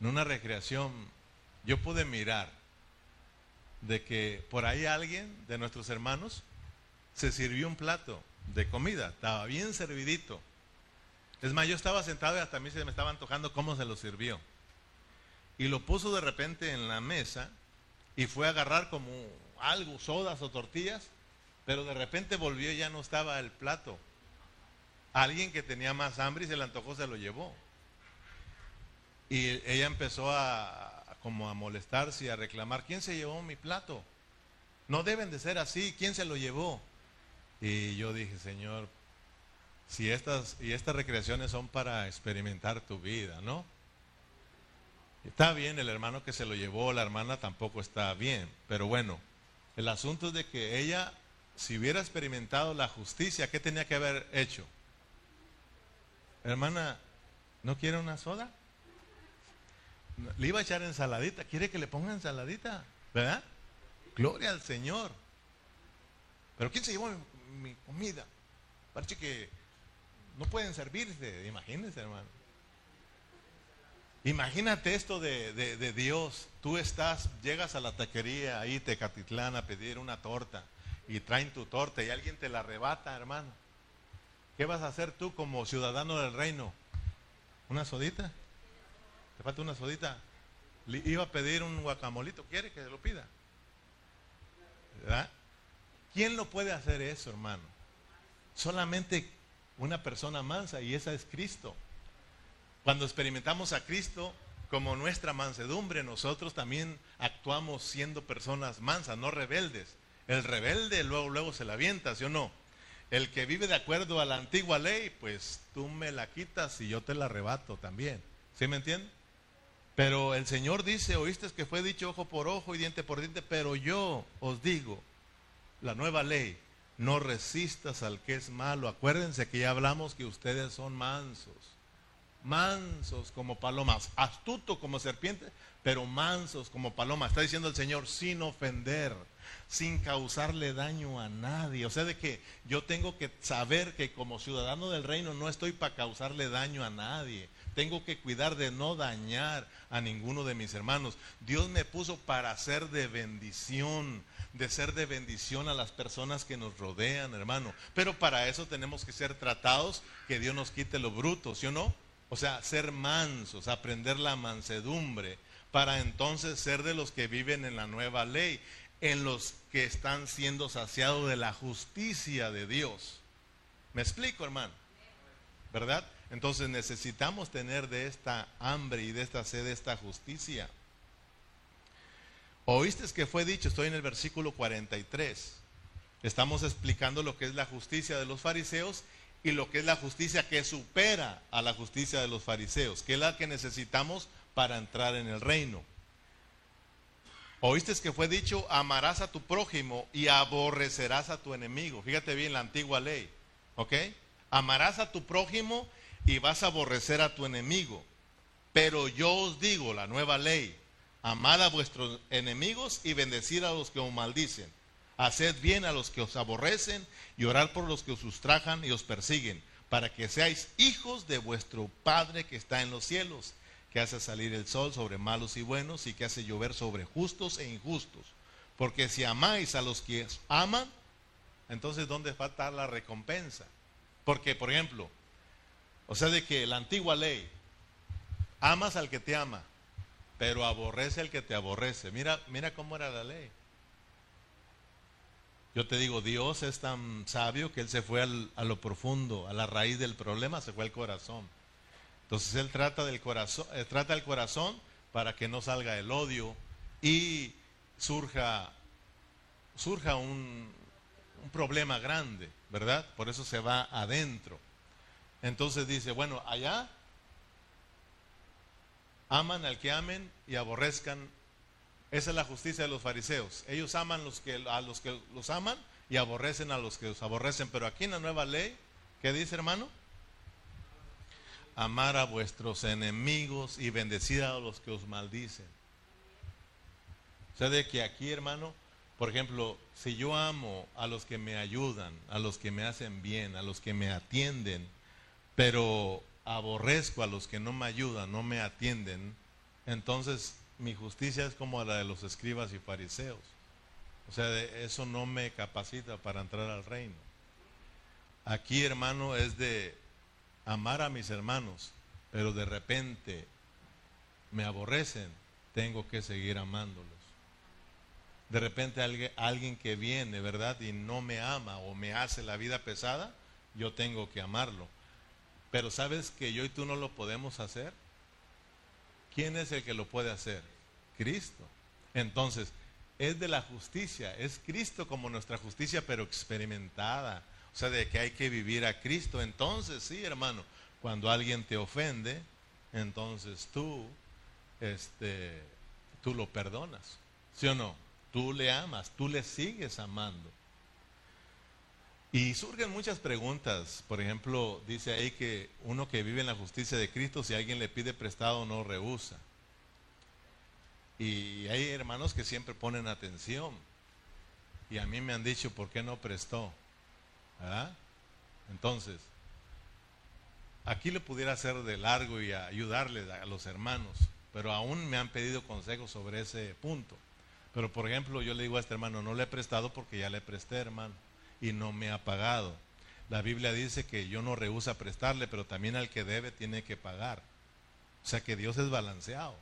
en una recreación, yo pude mirar de que por ahí alguien de nuestros hermanos se sirvió un plato de comida, estaba bien servidito. Es más, yo estaba sentado y hasta a mí se me estaba antojando cómo se lo sirvió. Y lo puso de repente en la mesa y fue a agarrar como algo, sodas o tortillas, pero de repente volvió y ya no estaba el plato. Alguien que tenía más hambre y se le antojó se lo llevó. Y ella empezó a, como a molestarse y a reclamar, ¿quién se llevó mi plato? No deben de ser así, ¿quién se lo llevó? Y yo dije, Señor, si estas, y estas recreaciones son para experimentar tu vida, ¿no? Está bien el hermano que se lo llevó, la hermana tampoco está bien, pero bueno, el asunto es de que ella, si hubiera experimentado la justicia, ¿qué tenía que haber hecho? Hermana, ¿no quiere una soda? Le iba a echar ensaladita. ¿Quiere que le ponga ensaladita? ¿Verdad? Gloria al Señor. Pero ¿quién se llevó mi, comida? Parece que no pueden servirse. Imagínense, hermano. Imagínate esto de, de, Dios. Tú estás, llegas a la taquería ahí, Tecatitlán, a pedir una torta. Y traen tu torta y alguien te la arrebata, hermano. ¿Qué vas a hacer tú como ciudadano del reino? ¿Una sodita? ¿Te falta una sodita? Iba a pedir un guacamolito. ¿Quiere que se lo pida? ¿Verdad? ¿Quién lo puede hacer eso, hermano? Solamente una persona mansa y esa es Cristo. Cuando experimentamos a Cristo como nuestra mansedumbre, nosotros también actuamos siendo personas mansas, no rebeldes. El rebelde luego, luego se la avienta, ¿sí o no? El que vive de acuerdo a la antigua ley, pues tú me la quitas y yo te la arrebato también. ¿Sí me entienden? Pero el Señor dice, oíste que fue dicho ojo por ojo y diente por diente, pero yo os digo, la nueva ley, no resistas al que es malo. Acuérdense que ya hablamos que ustedes son mansos, mansos como palomas, astuto como serpiente, pero mansos como palomas. Está diciendo el Señor, sin ofender sin causarle daño a nadie. O sea, de que yo tengo que saber que como ciudadano del reino no estoy para causarle daño a nadie. Tengo que cuidar de no dañar a ninguno de mis hermanos. Dios me puso para ser de bendición, de ser de bendición a las personas que nos rodean, hermano. Pero para eso tenemos que ser tratados, que Dios nos quite lo bruto, ¿sí o no? O sea, ser mansos, aprender la mansedumbre, para entonces ser de los que viven en la nueva ley en los que están siendo saciados de la justicia de Dios. ¿Me explico, hermano? ¿Verdad? Entonces necesitamos tener de esta hambre y de esta sed, esta justicia. Oíste que fue dicho, estoy en el versículo 43. Estamos explicando lo que es la justicia de los fariseos y lo que es la justicia que supera a la justicia de los fariseos, que es la que necesitamos para entrar en el reino. Oíste que fue dicho, amarás a tu prójimo y aborrecerás a tu enemigo. Fíjate bien la antigua ley. ¿Ok? Amarás a tu prójimo y vas a aborrecer a tu enemigo. Pero yo os digo, la nueva ley, amad a vuestros enemigos y bendecir a los que os maldicen. Haced bien a los que os aborrecen y orad por los que os sustrajan y os persiguen, para que seáis hijos de vuestro Padre que está en los cielos que hace salir el sol sobre malos y buenos y que hace llover sobre justos e injustos. Porque si amáis a los que aman, entonces ¿dónde va a estar la recompensa? Porque, por ejemplo, o sea, de que la antigua ley, amas al que te ama, pero aborrece al que te aborrece. Mira, mira cómo era la ley. Yo te digo, Dios es tan sabio que Él se fue a lo profundo, a la raíz del problema, se fue al corazón. Entonces Él trata del corazón, eh, trata el corazón para que no salga el odio y surja, surja un, un problema grande, ¿verdad? Por eso se va adentro. Entonces dice, bueno, allá aman al que amen y aborrezcan. Esa es la justicia de los fariseos. Ellos aman los que, a los que los aman y aborrecen a los que los aborrecen. Pero aquí en la nueva ley, ¿qué dice hermano? amar a vuestros enemigos y bendecir a los que os maldicen. O sea, de que aquí, hermano, por ejemplo, si yo amo a los que me ayudan, a los que me hacen bien, a los que me atienden, pero aborrezco a los que no me ayudan, no me atienden, entonces mi justicia es como la de los escribas y fariseos. O sea, eso no me capacita para entrar al reino. Aquí, hermano, es de amar a mis hermanos, pero de repente me aborrecen, tengo que seguir amándolos. De repente alguien, que viene, ¿verdad? Y no me ama o me hace la vida pesada, yo tengo que amarlo. Pero ¿sabes que yo y tú no lo podemos hacer? ¿Quién es el que lo puede hacer? Cristo. Entonces, es de la justicia, es Cristo como nuestra justicia, pero experimentada, o sea, de que hay que vivir a Cristo. Entonces, sí, hermano, cuando alguien te ofende, entonces tú, este, tú lo perdonas. ¿Sí o no? Tú le amas, tú le sigues amando. Y surgen muchas preguntas. Por ejemplo, dice ahí que uno que vive en la justicia de Cristo, si alguien le pide prestado, no rehúsa. Y hay hermanos que siempre ponen atención. Y a mí me han dicho, ¿por qué no prestó? Entonces, aquí le pudiera hacer de largo y ayudarle a los hermanos, pero aún me han pedido consejos sobre ese punto. Pero por ejemplo, yo le digo a este hermano, no le he prestado porque ya le presté, hermano, y no me ha pagado. La Biblia dice que yo no rehúsa prestarle, pero también al que debe tiene que pagar. O sea que Dios es balanceado.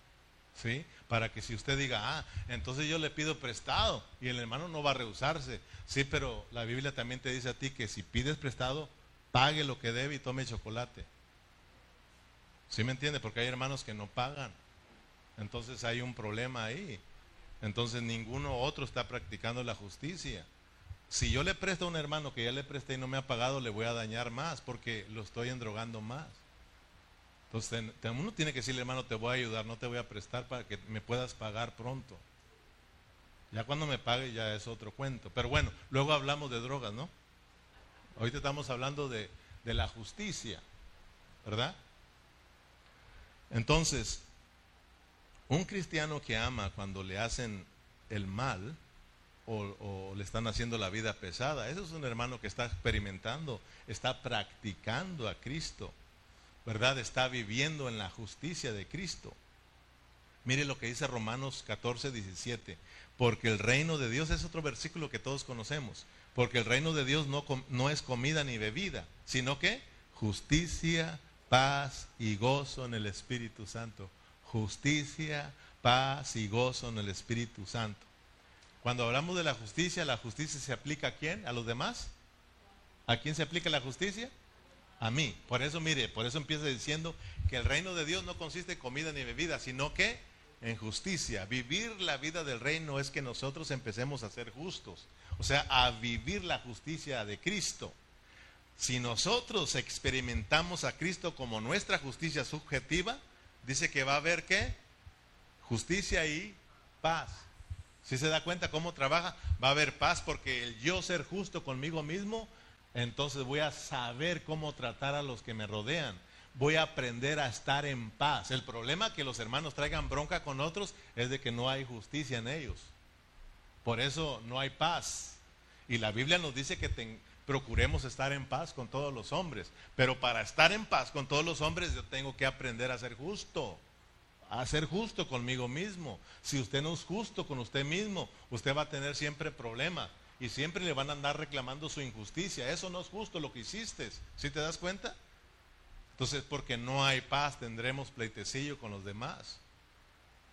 ¿Sí? Para que si usted diga, ah, entonces yo le pido prestado y el hermano no va a rehusarse. Sí, pero la Biblia también te dice a ti que si pides prestado, pague lo que debe y tome chocolate. ¿Sí me entiende? Porque hay hermanos que no pagan. Entonces hay un problema ahí. Entonces ninguno otro está practicando la justicia. Si yo le presto a un hermano que ya le presté y no me ha pagado, le voy a dañar más porque lo estoy endrogando más. Entonces uno tiene que decirle, hermano, te voy a ayudar, no te voy a prestar para que me puedas pagar pronto. Ya cuando me pague ya es otro cuento. Pero bueno, luego hablamos de drogas, ¿no? Ahorita estamos hablando de, de la justicia, ¿verdad? Entonces, un cristiano que ama cuando le hacen el mal o, le están haciendo la vida pesada, ese es un hermano que está experimentando, está practicando a Cristo, ¿verdad? Está viviendo en la justicia de Cristo. Mire lo que dice Romanos 14, 17. Porque el reino de Dios es otro versículo que todos conocemos. Porque el reino de Dios no, no es comida ni bebida, sino que justicia, paz y gozo en el Espíritu Santo justicia, paz y gozo en el Espíritu Santo. Cuando hablamos de la justicia, ¿la justicia se aplica a quién? ¿A los demás? ¿A quién se aplica la justicia? A mí. Por eso, mire, por eso empieza diciendo que el reino de Dios no consiste en comida ni bebida, sino que en justicia. Vivir la vida del reino es que nosotros empecemos a ser justos, o sea, a vivir la justicia de Cristo. Si nosotros experimentamos a Cristo como nuestra justicia subjetiva, dice que va a haber qué? Justicia y paz. Si se da cuenta cómo trabaja, va a haber paz porque el yo ser justo conmigo mismo, entonces voy a saber cómo tratar a los que me rodean. Voy a aprender a estar en paz. El problema que los hermanos traigan bronca con otros es de que no hay justicia en ellos. Por eso no hay paz. Y la Biblia nos dice que procuremos estar en paz con todos los hombres. Pero para estar en paz con todos los hombres yo tengo que aprender a ser justo. A ser justo conmigo mismo. Si usted no es justo con usted mismo, usted va a tener siempre problemas. Y siempre le van a andar reclamando su injusticia. Eso no es justo lo que hiciste. ¿Sí te das cuenta? Entonces, porque no hay paz, tendremos pleitecillo con los demás.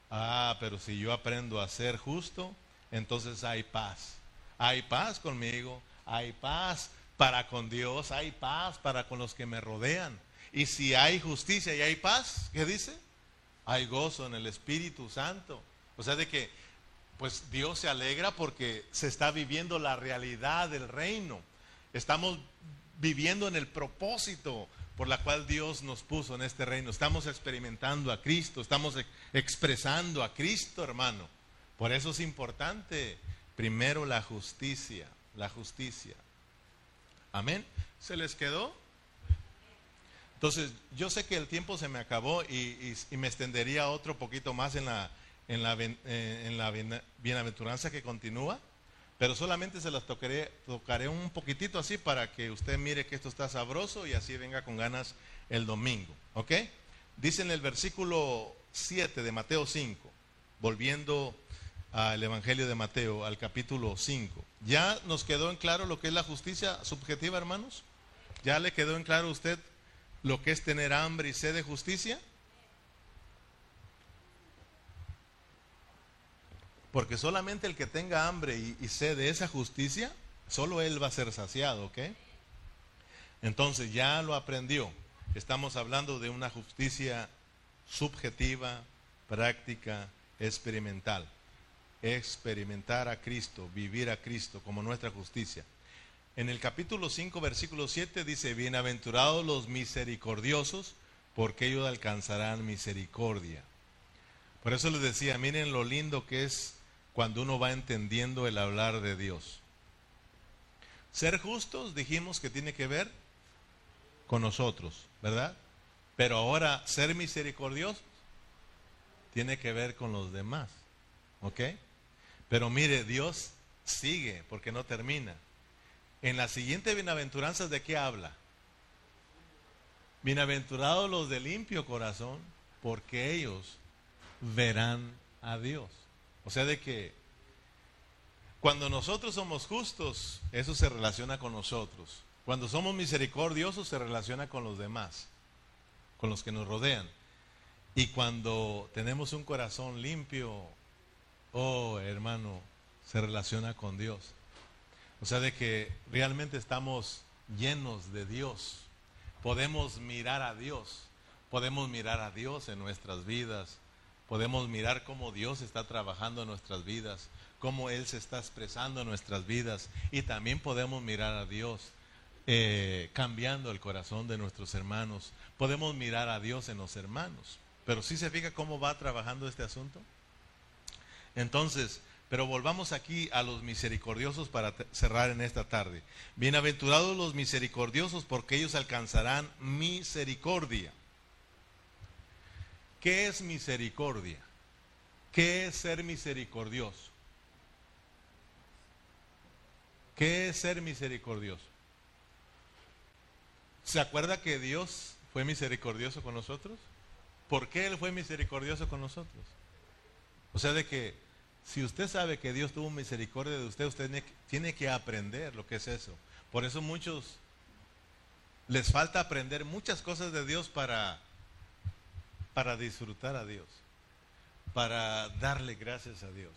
Ah, pero si yo aprendo a ser justo, entonces hay paz. Hay paz conmigo, hay paz para con Dios, hay paz para con los que me rodean. Y si hay justicia y hay paz, ¿qué dice? Hay gozo en el Espíritu Santo. O sea, de que pues Dios se alegra porque se está viviendo la realidad del reino. Estamos viviendo en el propósito por la cual Dios nos puso en este reino. Estamos experimentando a Cristo, estamos expresando a Cristo, hermano. Por eso es importante primero la justicia la justicia. Amén. ¿Se les quedó? Entonces, yo sé que el tiempo se me acabó y, me extendería otro poquito más en la, en la, eh, en la bienaventuranza que continúa, pero solamente se las tocaré, tocaré un poquitito así para que usted mire que esto está sabroso y así venga con ganas el domingo. ¿Ok? Dice en el versículo 7 de Mateo 5, volviendo al Evangelio de Mateo, al capítulo 5. ¿Ya nos quedó en claro lo que es la justicia subjetiva, hermanos? ¿Ya le quedó en claro a usted lo que es tener hambre y sed de justicia? Porque solamente el que tenga hambre y, sed de esa justicia, solo él va a ser saciado, ¿ok? Entonces ya lo aprendió. Estamos hablando de una justicia subjetiva, práctica, experimental experimentar a Cristo, vivir a Cristo como nuestra justicia. En el capítulo 5, versículo 7 dice, bienaventurados los misericordiosos, porque ellos alcanzarán misericordia. Por eso les decía, miren lo lindo que es cuando uno va entendiendo el hablar de Dios. Ser justos dijimos que tiene que ver con nosotros, ¿verdad? Pero ahora ser misericordiosos tiene que ver con los demás, ¿ok? Pero mire, Dios sigue porque no termina. En la siguiente bienaventuranza, ¿de qué habla? Bienaventurados los de limpio corazón, porque ellos verán a Dios. O sea, de que cuando nosotros somos justos, eso se relaciona con nosotros. Cuando somos misericordiosos, se relaciona con los demás, con los que nos rodean. Y cuando tenemos un corazón limpio, oh hermano, se relaciona con Dios. O sea, de que realmente estamos llenos de Dios. Podemos mirar a Dios. Podemos mirar a Dios en nuestras vidas. Podemos mirar cómo Dios está trabajando en nuestras vidas, cómo Él se está expresando en nuestras vidas. Y también podemos mirar a Dios eh, cambiando el corazón de nuestros hermanos. Podemos mirar a Dios en los hermanos. Pero sí se fija cómo va trabajando este asunto. Entonces, pero volvamos aquí a los misericordiosos para cerrar en esta tarde. Bienaventurados los misericordiosos porque ellos alcanzarán misericordia. ¿Qué es misericordia? ¿Qué es ser misericordioso? ¿Qué es ser misericordioso? ¿Se acuerda que Dios fue misericordioso con nosotros? ¿Por qué Él fue misericordioso con nosotros? O sea, de que si usted sabe que Dios tuvo misericordia de usted, usted tiene que aprender lo que es eso. Por eso muchos les falta aprender muchas cosas de Dios para para disfrutar a Dios, para darle gracias a Dios.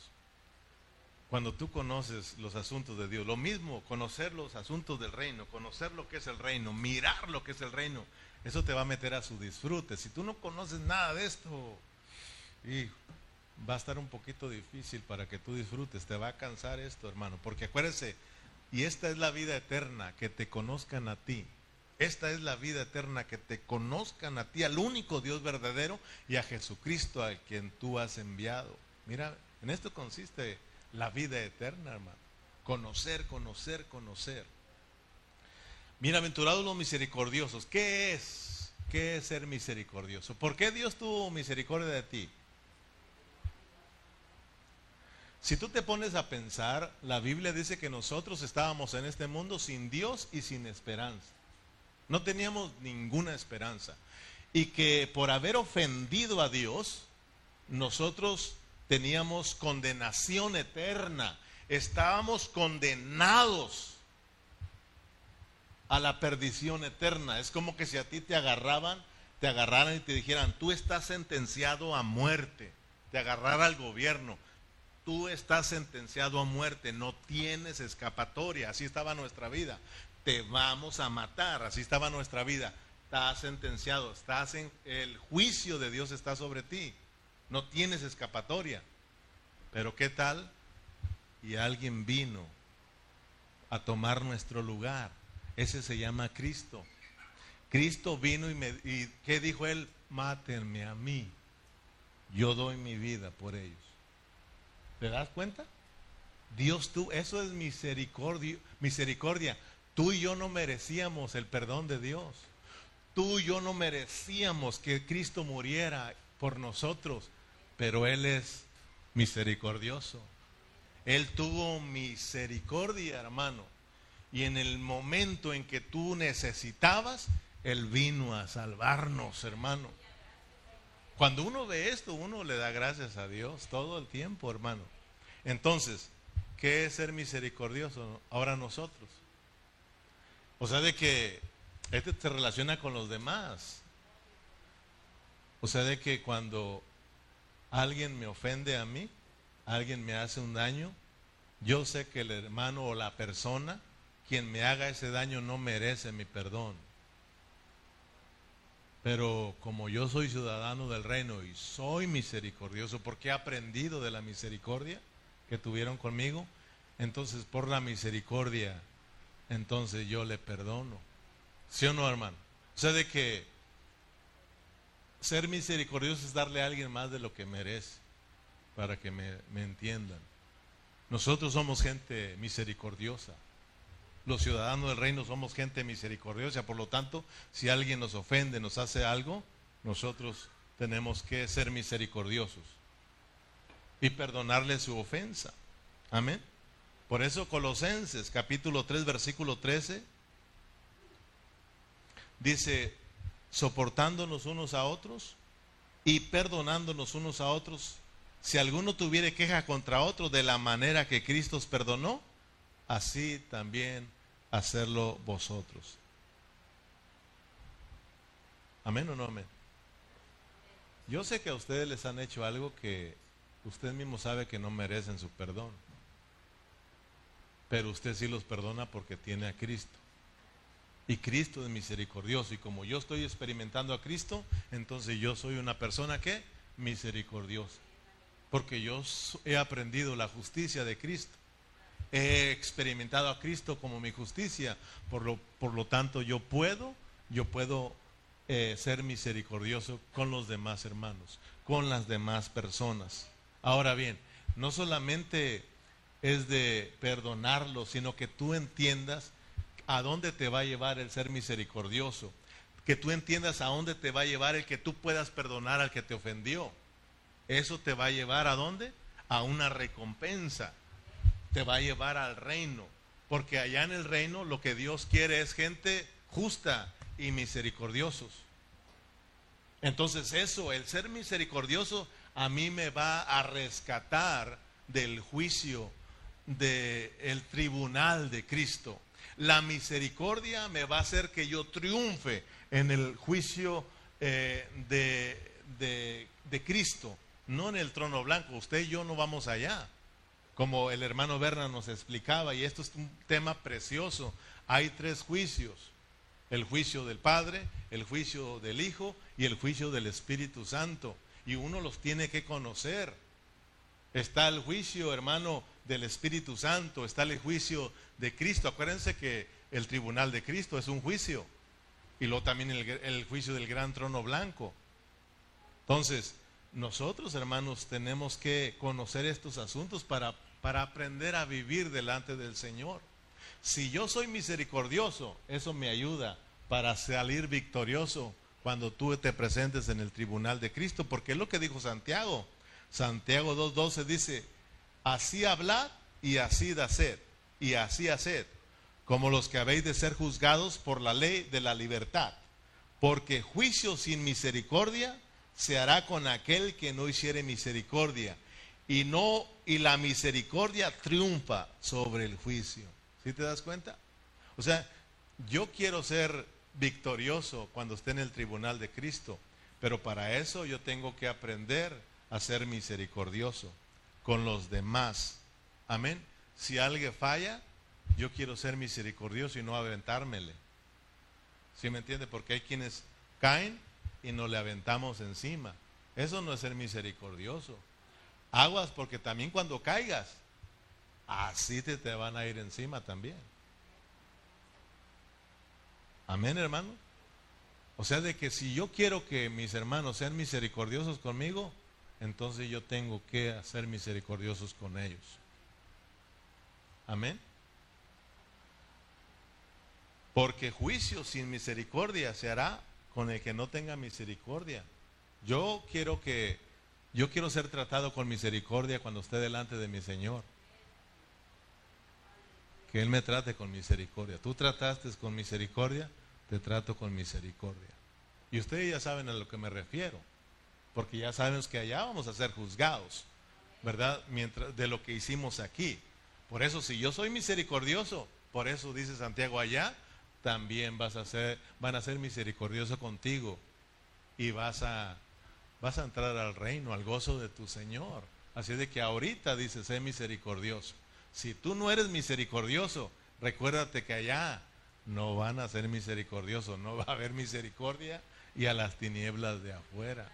Cuando tú conoces los asuntos de Dios, lo mismo, conocer los asuntos del reino, conocer lo que es el reino, mirar lo que es el reino, eso te va a meter a su disfrute. Si tú no conoces nada de esto, y va a estar un poquito difícil para que tú disfrutes, te va a cansar esto, hermano, porque acuérdese, y esta es la vida eterna, que te conozcan a ti, esta es la vida eterna, que te conozcan a ti, al único Dios verdadero y a Jesucristo a quien tú has enviado. Mira, en esto consiste la vida eterna, hermano. Conocer, conocer, conocer. Bienaventurados los misericordiosos. ¿Qué es? ¿Qué es ser misericordioso? ¿Por qué Dios tuvo misericordia de ti? Si tú te pones a pensar, la Biblia dice que nosotros estábamos en este mundo sin Dios y sin esperanza. No teníamos ninguna esperanza. Y que por haber ofendido a Dios, nosotros teníamos condenación eterna. Estábamos condenados a la perdición eterna. Es como que si a ti te agarraban, te agarraran y te dijeran, tú estás sentenciado a muerte. Te agarrara el gobierno. Tú estás sentenciado a muerte, no tienes escapatoria. Así estaba nuestra vida te vamos a matar. Así estaba nuestra vida. Estás sentenciado, estás en el juicio de Dios está sobre ti. No tienes escapatoria. Pero ¿qué tal? Y alguien vino a tomar nuestro lugar. Ese se llama Cristo. Cristo vino y, me, y ¿qué dijo él? Mátenme a mí. Yo doy mi vida por ellos. ¿Te das cuenta? Dios tú, eso es misericordia, misericordia. Tú y yo no merecíamos el perdón de Dios. Tú y yo no merecíamos que Cristo muriera por nosotros, pero Él es misericordioso. Él tuvo misericordia, hermano. Y en el momento en que tú necesitabas, Él vino a salvarnos, hermano. Cuando uno ve esto, uno le da gracias a Dios todo el tiempo, hermano. Entonces, ¿qué es ser misericordioso? Ahora nosotros. O sea, de que este se relaciona con los demás. O sea, de que cuando alguien me ofende a mí, alguien me hace un daño, yo sé que el hermano o la persona, quien me haga ese daño, no merece mi perdón. Pero como yo soy ciudadano del reino y soy misericordioso, porque he aprendido de la misericordia que tuvieron conmigo, entonces por la misericordia entonces yo le perdono. ¿Sí o no, hermano? O sea, de que ser misericordioso es darle a alguien más de lo que merece, para que me, entiendan. Nosotros somos gente misericordiosa. Los ciudadanos del reino somos gente misericordiosa, por lo tanto, si alguien nos ofende, nos hace algo, nosotros tenemos que ser misericordiosos y perdonarle su ofensa. Amén. Por eso Colosenses capítulo 3 versículo 13 dice, soportándonos unos a otros y perdonándonos unos a otros, si alguno tuviere queja contra otro de la manera que Cristo os perdonó, así también hacerlo vosotros. Amén o no amén. Yo sé que a ustedes les han hecho algo que usted mismo sabe que no merecen su perdón. Pero usted sí los perdona porque tiene a Cristo. Y Cristo es misericordioso. Y como yo estoy experimentando a Cristo, entonces yo soy una persona que misericordiosa. Porque yo he aprendido la justicia de Cristo. He experimentado a Cristo como mi justicia. Por lo, por lo tanto, yo puedo, yo puedo eh, ser misericordioso con los demás hermanos, con las demás personas. Ahora bien, no solamente es de perdonarlo, sino que tú entiendas a dónde te va a llevar el ser misericordioso, que tú entiendas a dónde te va a llevar el que tú puedas perdonar al que te ofendió. Eso te va a llevar a dónde? A una recompensa. Te va a llevar al reino. Porque allá en el reino lo que Dios quiere es gente justa y misericordiosos. Entonces eso, el ser misericordioso, a mí me va a rescatar del juicio del tribunal de Cristo. La misericordia me va a hacer que yo triunfe en el juicio eh, de, de Cristo, no en el trono blanco. Usted y yo no vamos allá. Como el hermano Berna nos explicaba, y esto es un tema precioso, hay tres juicios. El juicio del Padre, el juicio del Hijo y el juicio del Espíritu Santo. Y uno los tiene que conocer. Está el juicio, hermano, del Espíritu Santo, está el juicio de Cristo. Acuérdense que el tribunal de Cristo es un juicio. Y luego también el, juicio del gran trono blanco. Entonces, nosotros, hermanos, tenemos que conocer estos asuntos para, para aprender a vivir delante del Señor. Si yo soy misericordioso, eso me ayuda para salir victorioso cuando tú te presentes en el tribunal de Cristo, porque es lo que dijo Santiago. Santiago 2.12 dice, así hablad y así haced, y así haced, como los que habéis de ser juzgados por la ley de la libertad, porque juicio sin misericordia se hará con aquel que no hiciere misericordia, y no y la misericordia triunfa sobre el juicio. ¿Sí te das cuenta? O sea, yo quiero ser victorioso cuando esté en el tribunal de Cristo, pero para eso yo tengo que aprender a ser misericordioso con los demás. Amén. Si alguien falla, yo quiero ser misericordioso y no aventármele. ¿Sí me entiende? Porque hay quienes caen y nos le aventamos encima. Eso no es ser misericordioso. Aguas porque también cuando caigas, así te, te van a ir encima también. Amén, hermano. O sea, de que si yo quiero que mis hermanos sean misericordiosos conmigo, entonces yo tengo que ser misericordiosos con ellos. Amén. Porque juicio sin misericordia se hará con el que no tenga misericordia. Yo quiero que yo quiero ser tratado con misericordia cuando esté delante de mi Señor. Que Él me trate con misericordia. Tú trataste con misericordia, te trato con misericordia. Y ustedes ya saben a lo que me refiero, porque ya sabemos que allá vamos a ser juzgados, ¿verdad? Mientras, de lo que hicimos aquí. Por eso, si yo soy misericordioso, por eso dice Santiago allá, también vas a ser, van a ser misericordioso contigo y vas a, vas a entrar al reino, al gozo de tu Señor. Así de que ahorita dice, sé misericordioso. Si tú no eres misericordioso, recuérdate que allá no van a ser misericordiosos, no va a haber misericordia y a las tinieblas de afuera.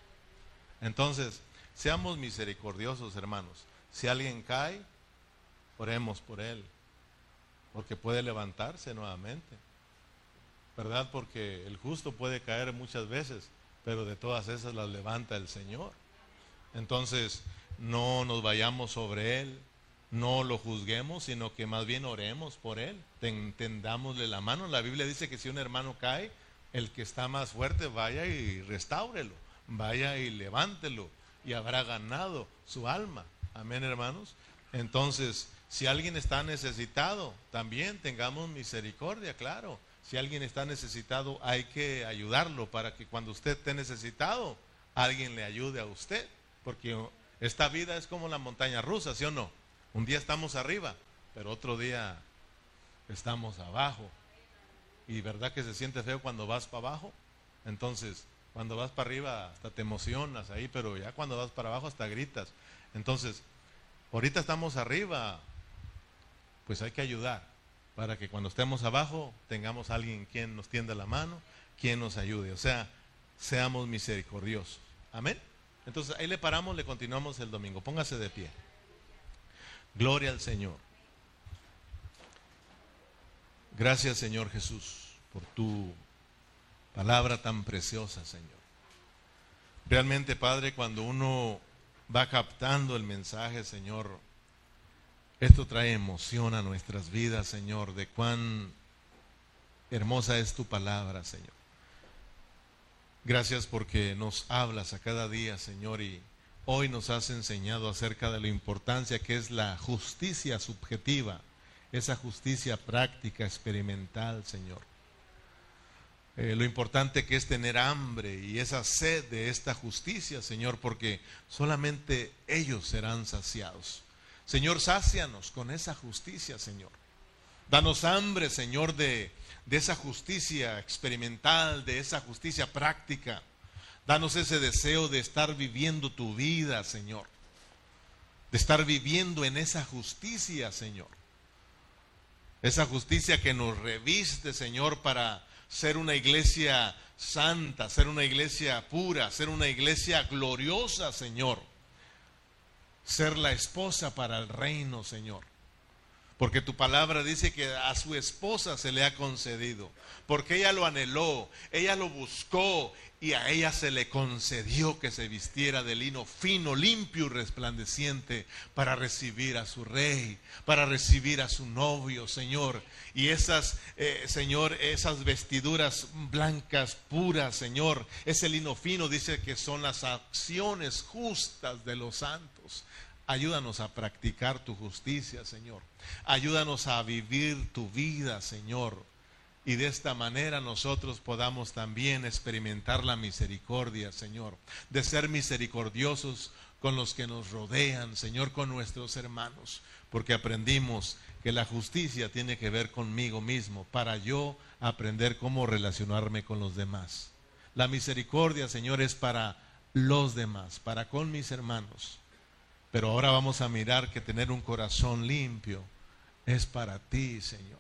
Entonces, seamos misericordiosos, hermanos. Si alguien cae, oremos por él, porque puede levantarse nuevamente. ¿Verdad? Porque el justo puede caer muchas veces, pero de todas esas las levanta el Señor. Entonces, no nos vayamos sobre él, no lo juzguemos, sino que más bien oremos por él, tendámosle la mano. La Biblia dice que si un hermano cae, el que está más fuerte vaya y restáurelo, vaya y levántelo y habrá ganado su alma. Amén, hermanos. Entonces, si alguien está necesitado, también tengamos misericordia, claro. Si alguien está necesitado, hay que ayudarlo para que cuando usted esté necesitado, alguien le ayude a usted. Porque esta vida es como la montaña rusa, ¿sí o no? Un día estamos arriba, pero otro día estamos abajo. Y verdad que se siente feo cuando vas para abajo. Entonces, cuando vas para arriba hasta te emocionas ahí, pero ya cuando vas para abajo hasta gritas. Entonces, ahorita estamos arriba, pues hay que ayudar para que cuando estemos abajo tengamos alguien quien nos tienda la mano, quien nos ayude. O sea, seamos misericordiosos. Amén. Entonces ahí le paramos, le continuamos el domingo. Póngase de pie. Gloria al Señor. Gracias Señor Jesús por tu palabra tan preciosa, Señor. Realmente, Padre, cuando uno va captando el mensaje, Señor, esto trae emoción a nuestras vidas, Señor, de cuán hermosa es tu palabra, Señor. Gracias porque nos hablas a cada día, Señor, y hoy nos has enseñado acerca de la importancia que es la justicia subjetiva, esa justicia práctica, experimental, Señor. Eh, lo importante que es tener hambre y esa sed de esta justicia, Señor, porque solamente ellos serán saciados. Señor, sácianos con esa justicia, Señor. Danos hambre, Señor, de, de esa justicia experimental, de esa justicia práctica. Danos ese deseo de estar viviendo tu vida, Señor. De estar viviendo en esa justicia, Señor. Esa justicia que nos reviste, Señor, para ser una iglesia santa, ser una iglesia pura, ser una iglesia gloriosa, Señor. Ser la esposa para el reino, Señor. Porque tu palabra dice que a su esposa se le ha concedido. Porque ella lo anheló, ella lo buscó y a ella se le concedió que se vistiera de lino fino, limpio y resplandeciente para recibir a su rey, para recibir a su novio, Señor. Y esas, eh, Señor, esas vestiduras blancas, puras, Señor, ese lino fino dice que son las acciones justas de los santos. Ayúdanos a practicar tu justicia, Señor. Ayúdanos a vivir tu vida, Señor. Y de esta manera nosotros podamos también experimentar la misericordia, Señor. De ser misericordiosos con los que nos rodean, Señor, con nuestros hermanos. Porque aprendimos que la justicia tiene que ver conmigo mismo para yo aprender cómo relacionarme con los demás. La misericordia, Señor, es para los demás, para con mis hermanos. Pero ahora vamos a mirar que tener un corazón limpio es para ti, Señor.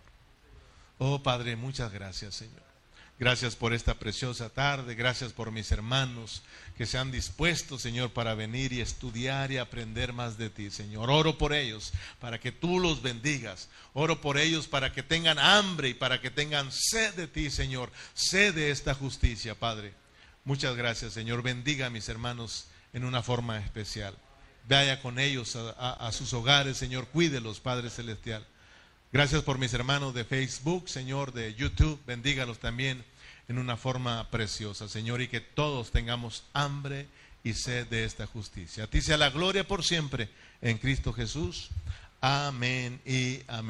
Oh Padre, muchas gracias, Señor. Gracias por esta preciosa tarde, gracias por mis hermanos que se han dispuesto, Señor, para venir y estudiar y aprender más de ti, Señor. Oro por ellos para que tú los bendigas. Oro por ellos para que tengan hambre y para que tengan sed de ti, Señor. Sed de esta justicia, Padre. Muchas gracias, Señor. Bendiga a mis hermanos en una forma especial. Vaya con ellos a, sus hogares, Señor. Cuídelos, Padre Celestial. Gracias por mis hermanos de Facebook, Señor, de YouTube. Bendígalos también en una forma preciosa, Señor, y que todos tengamos hambre y sed de esta justicia. A ti sea la gloria por siempre en Cristo Jesús. Amén y amén.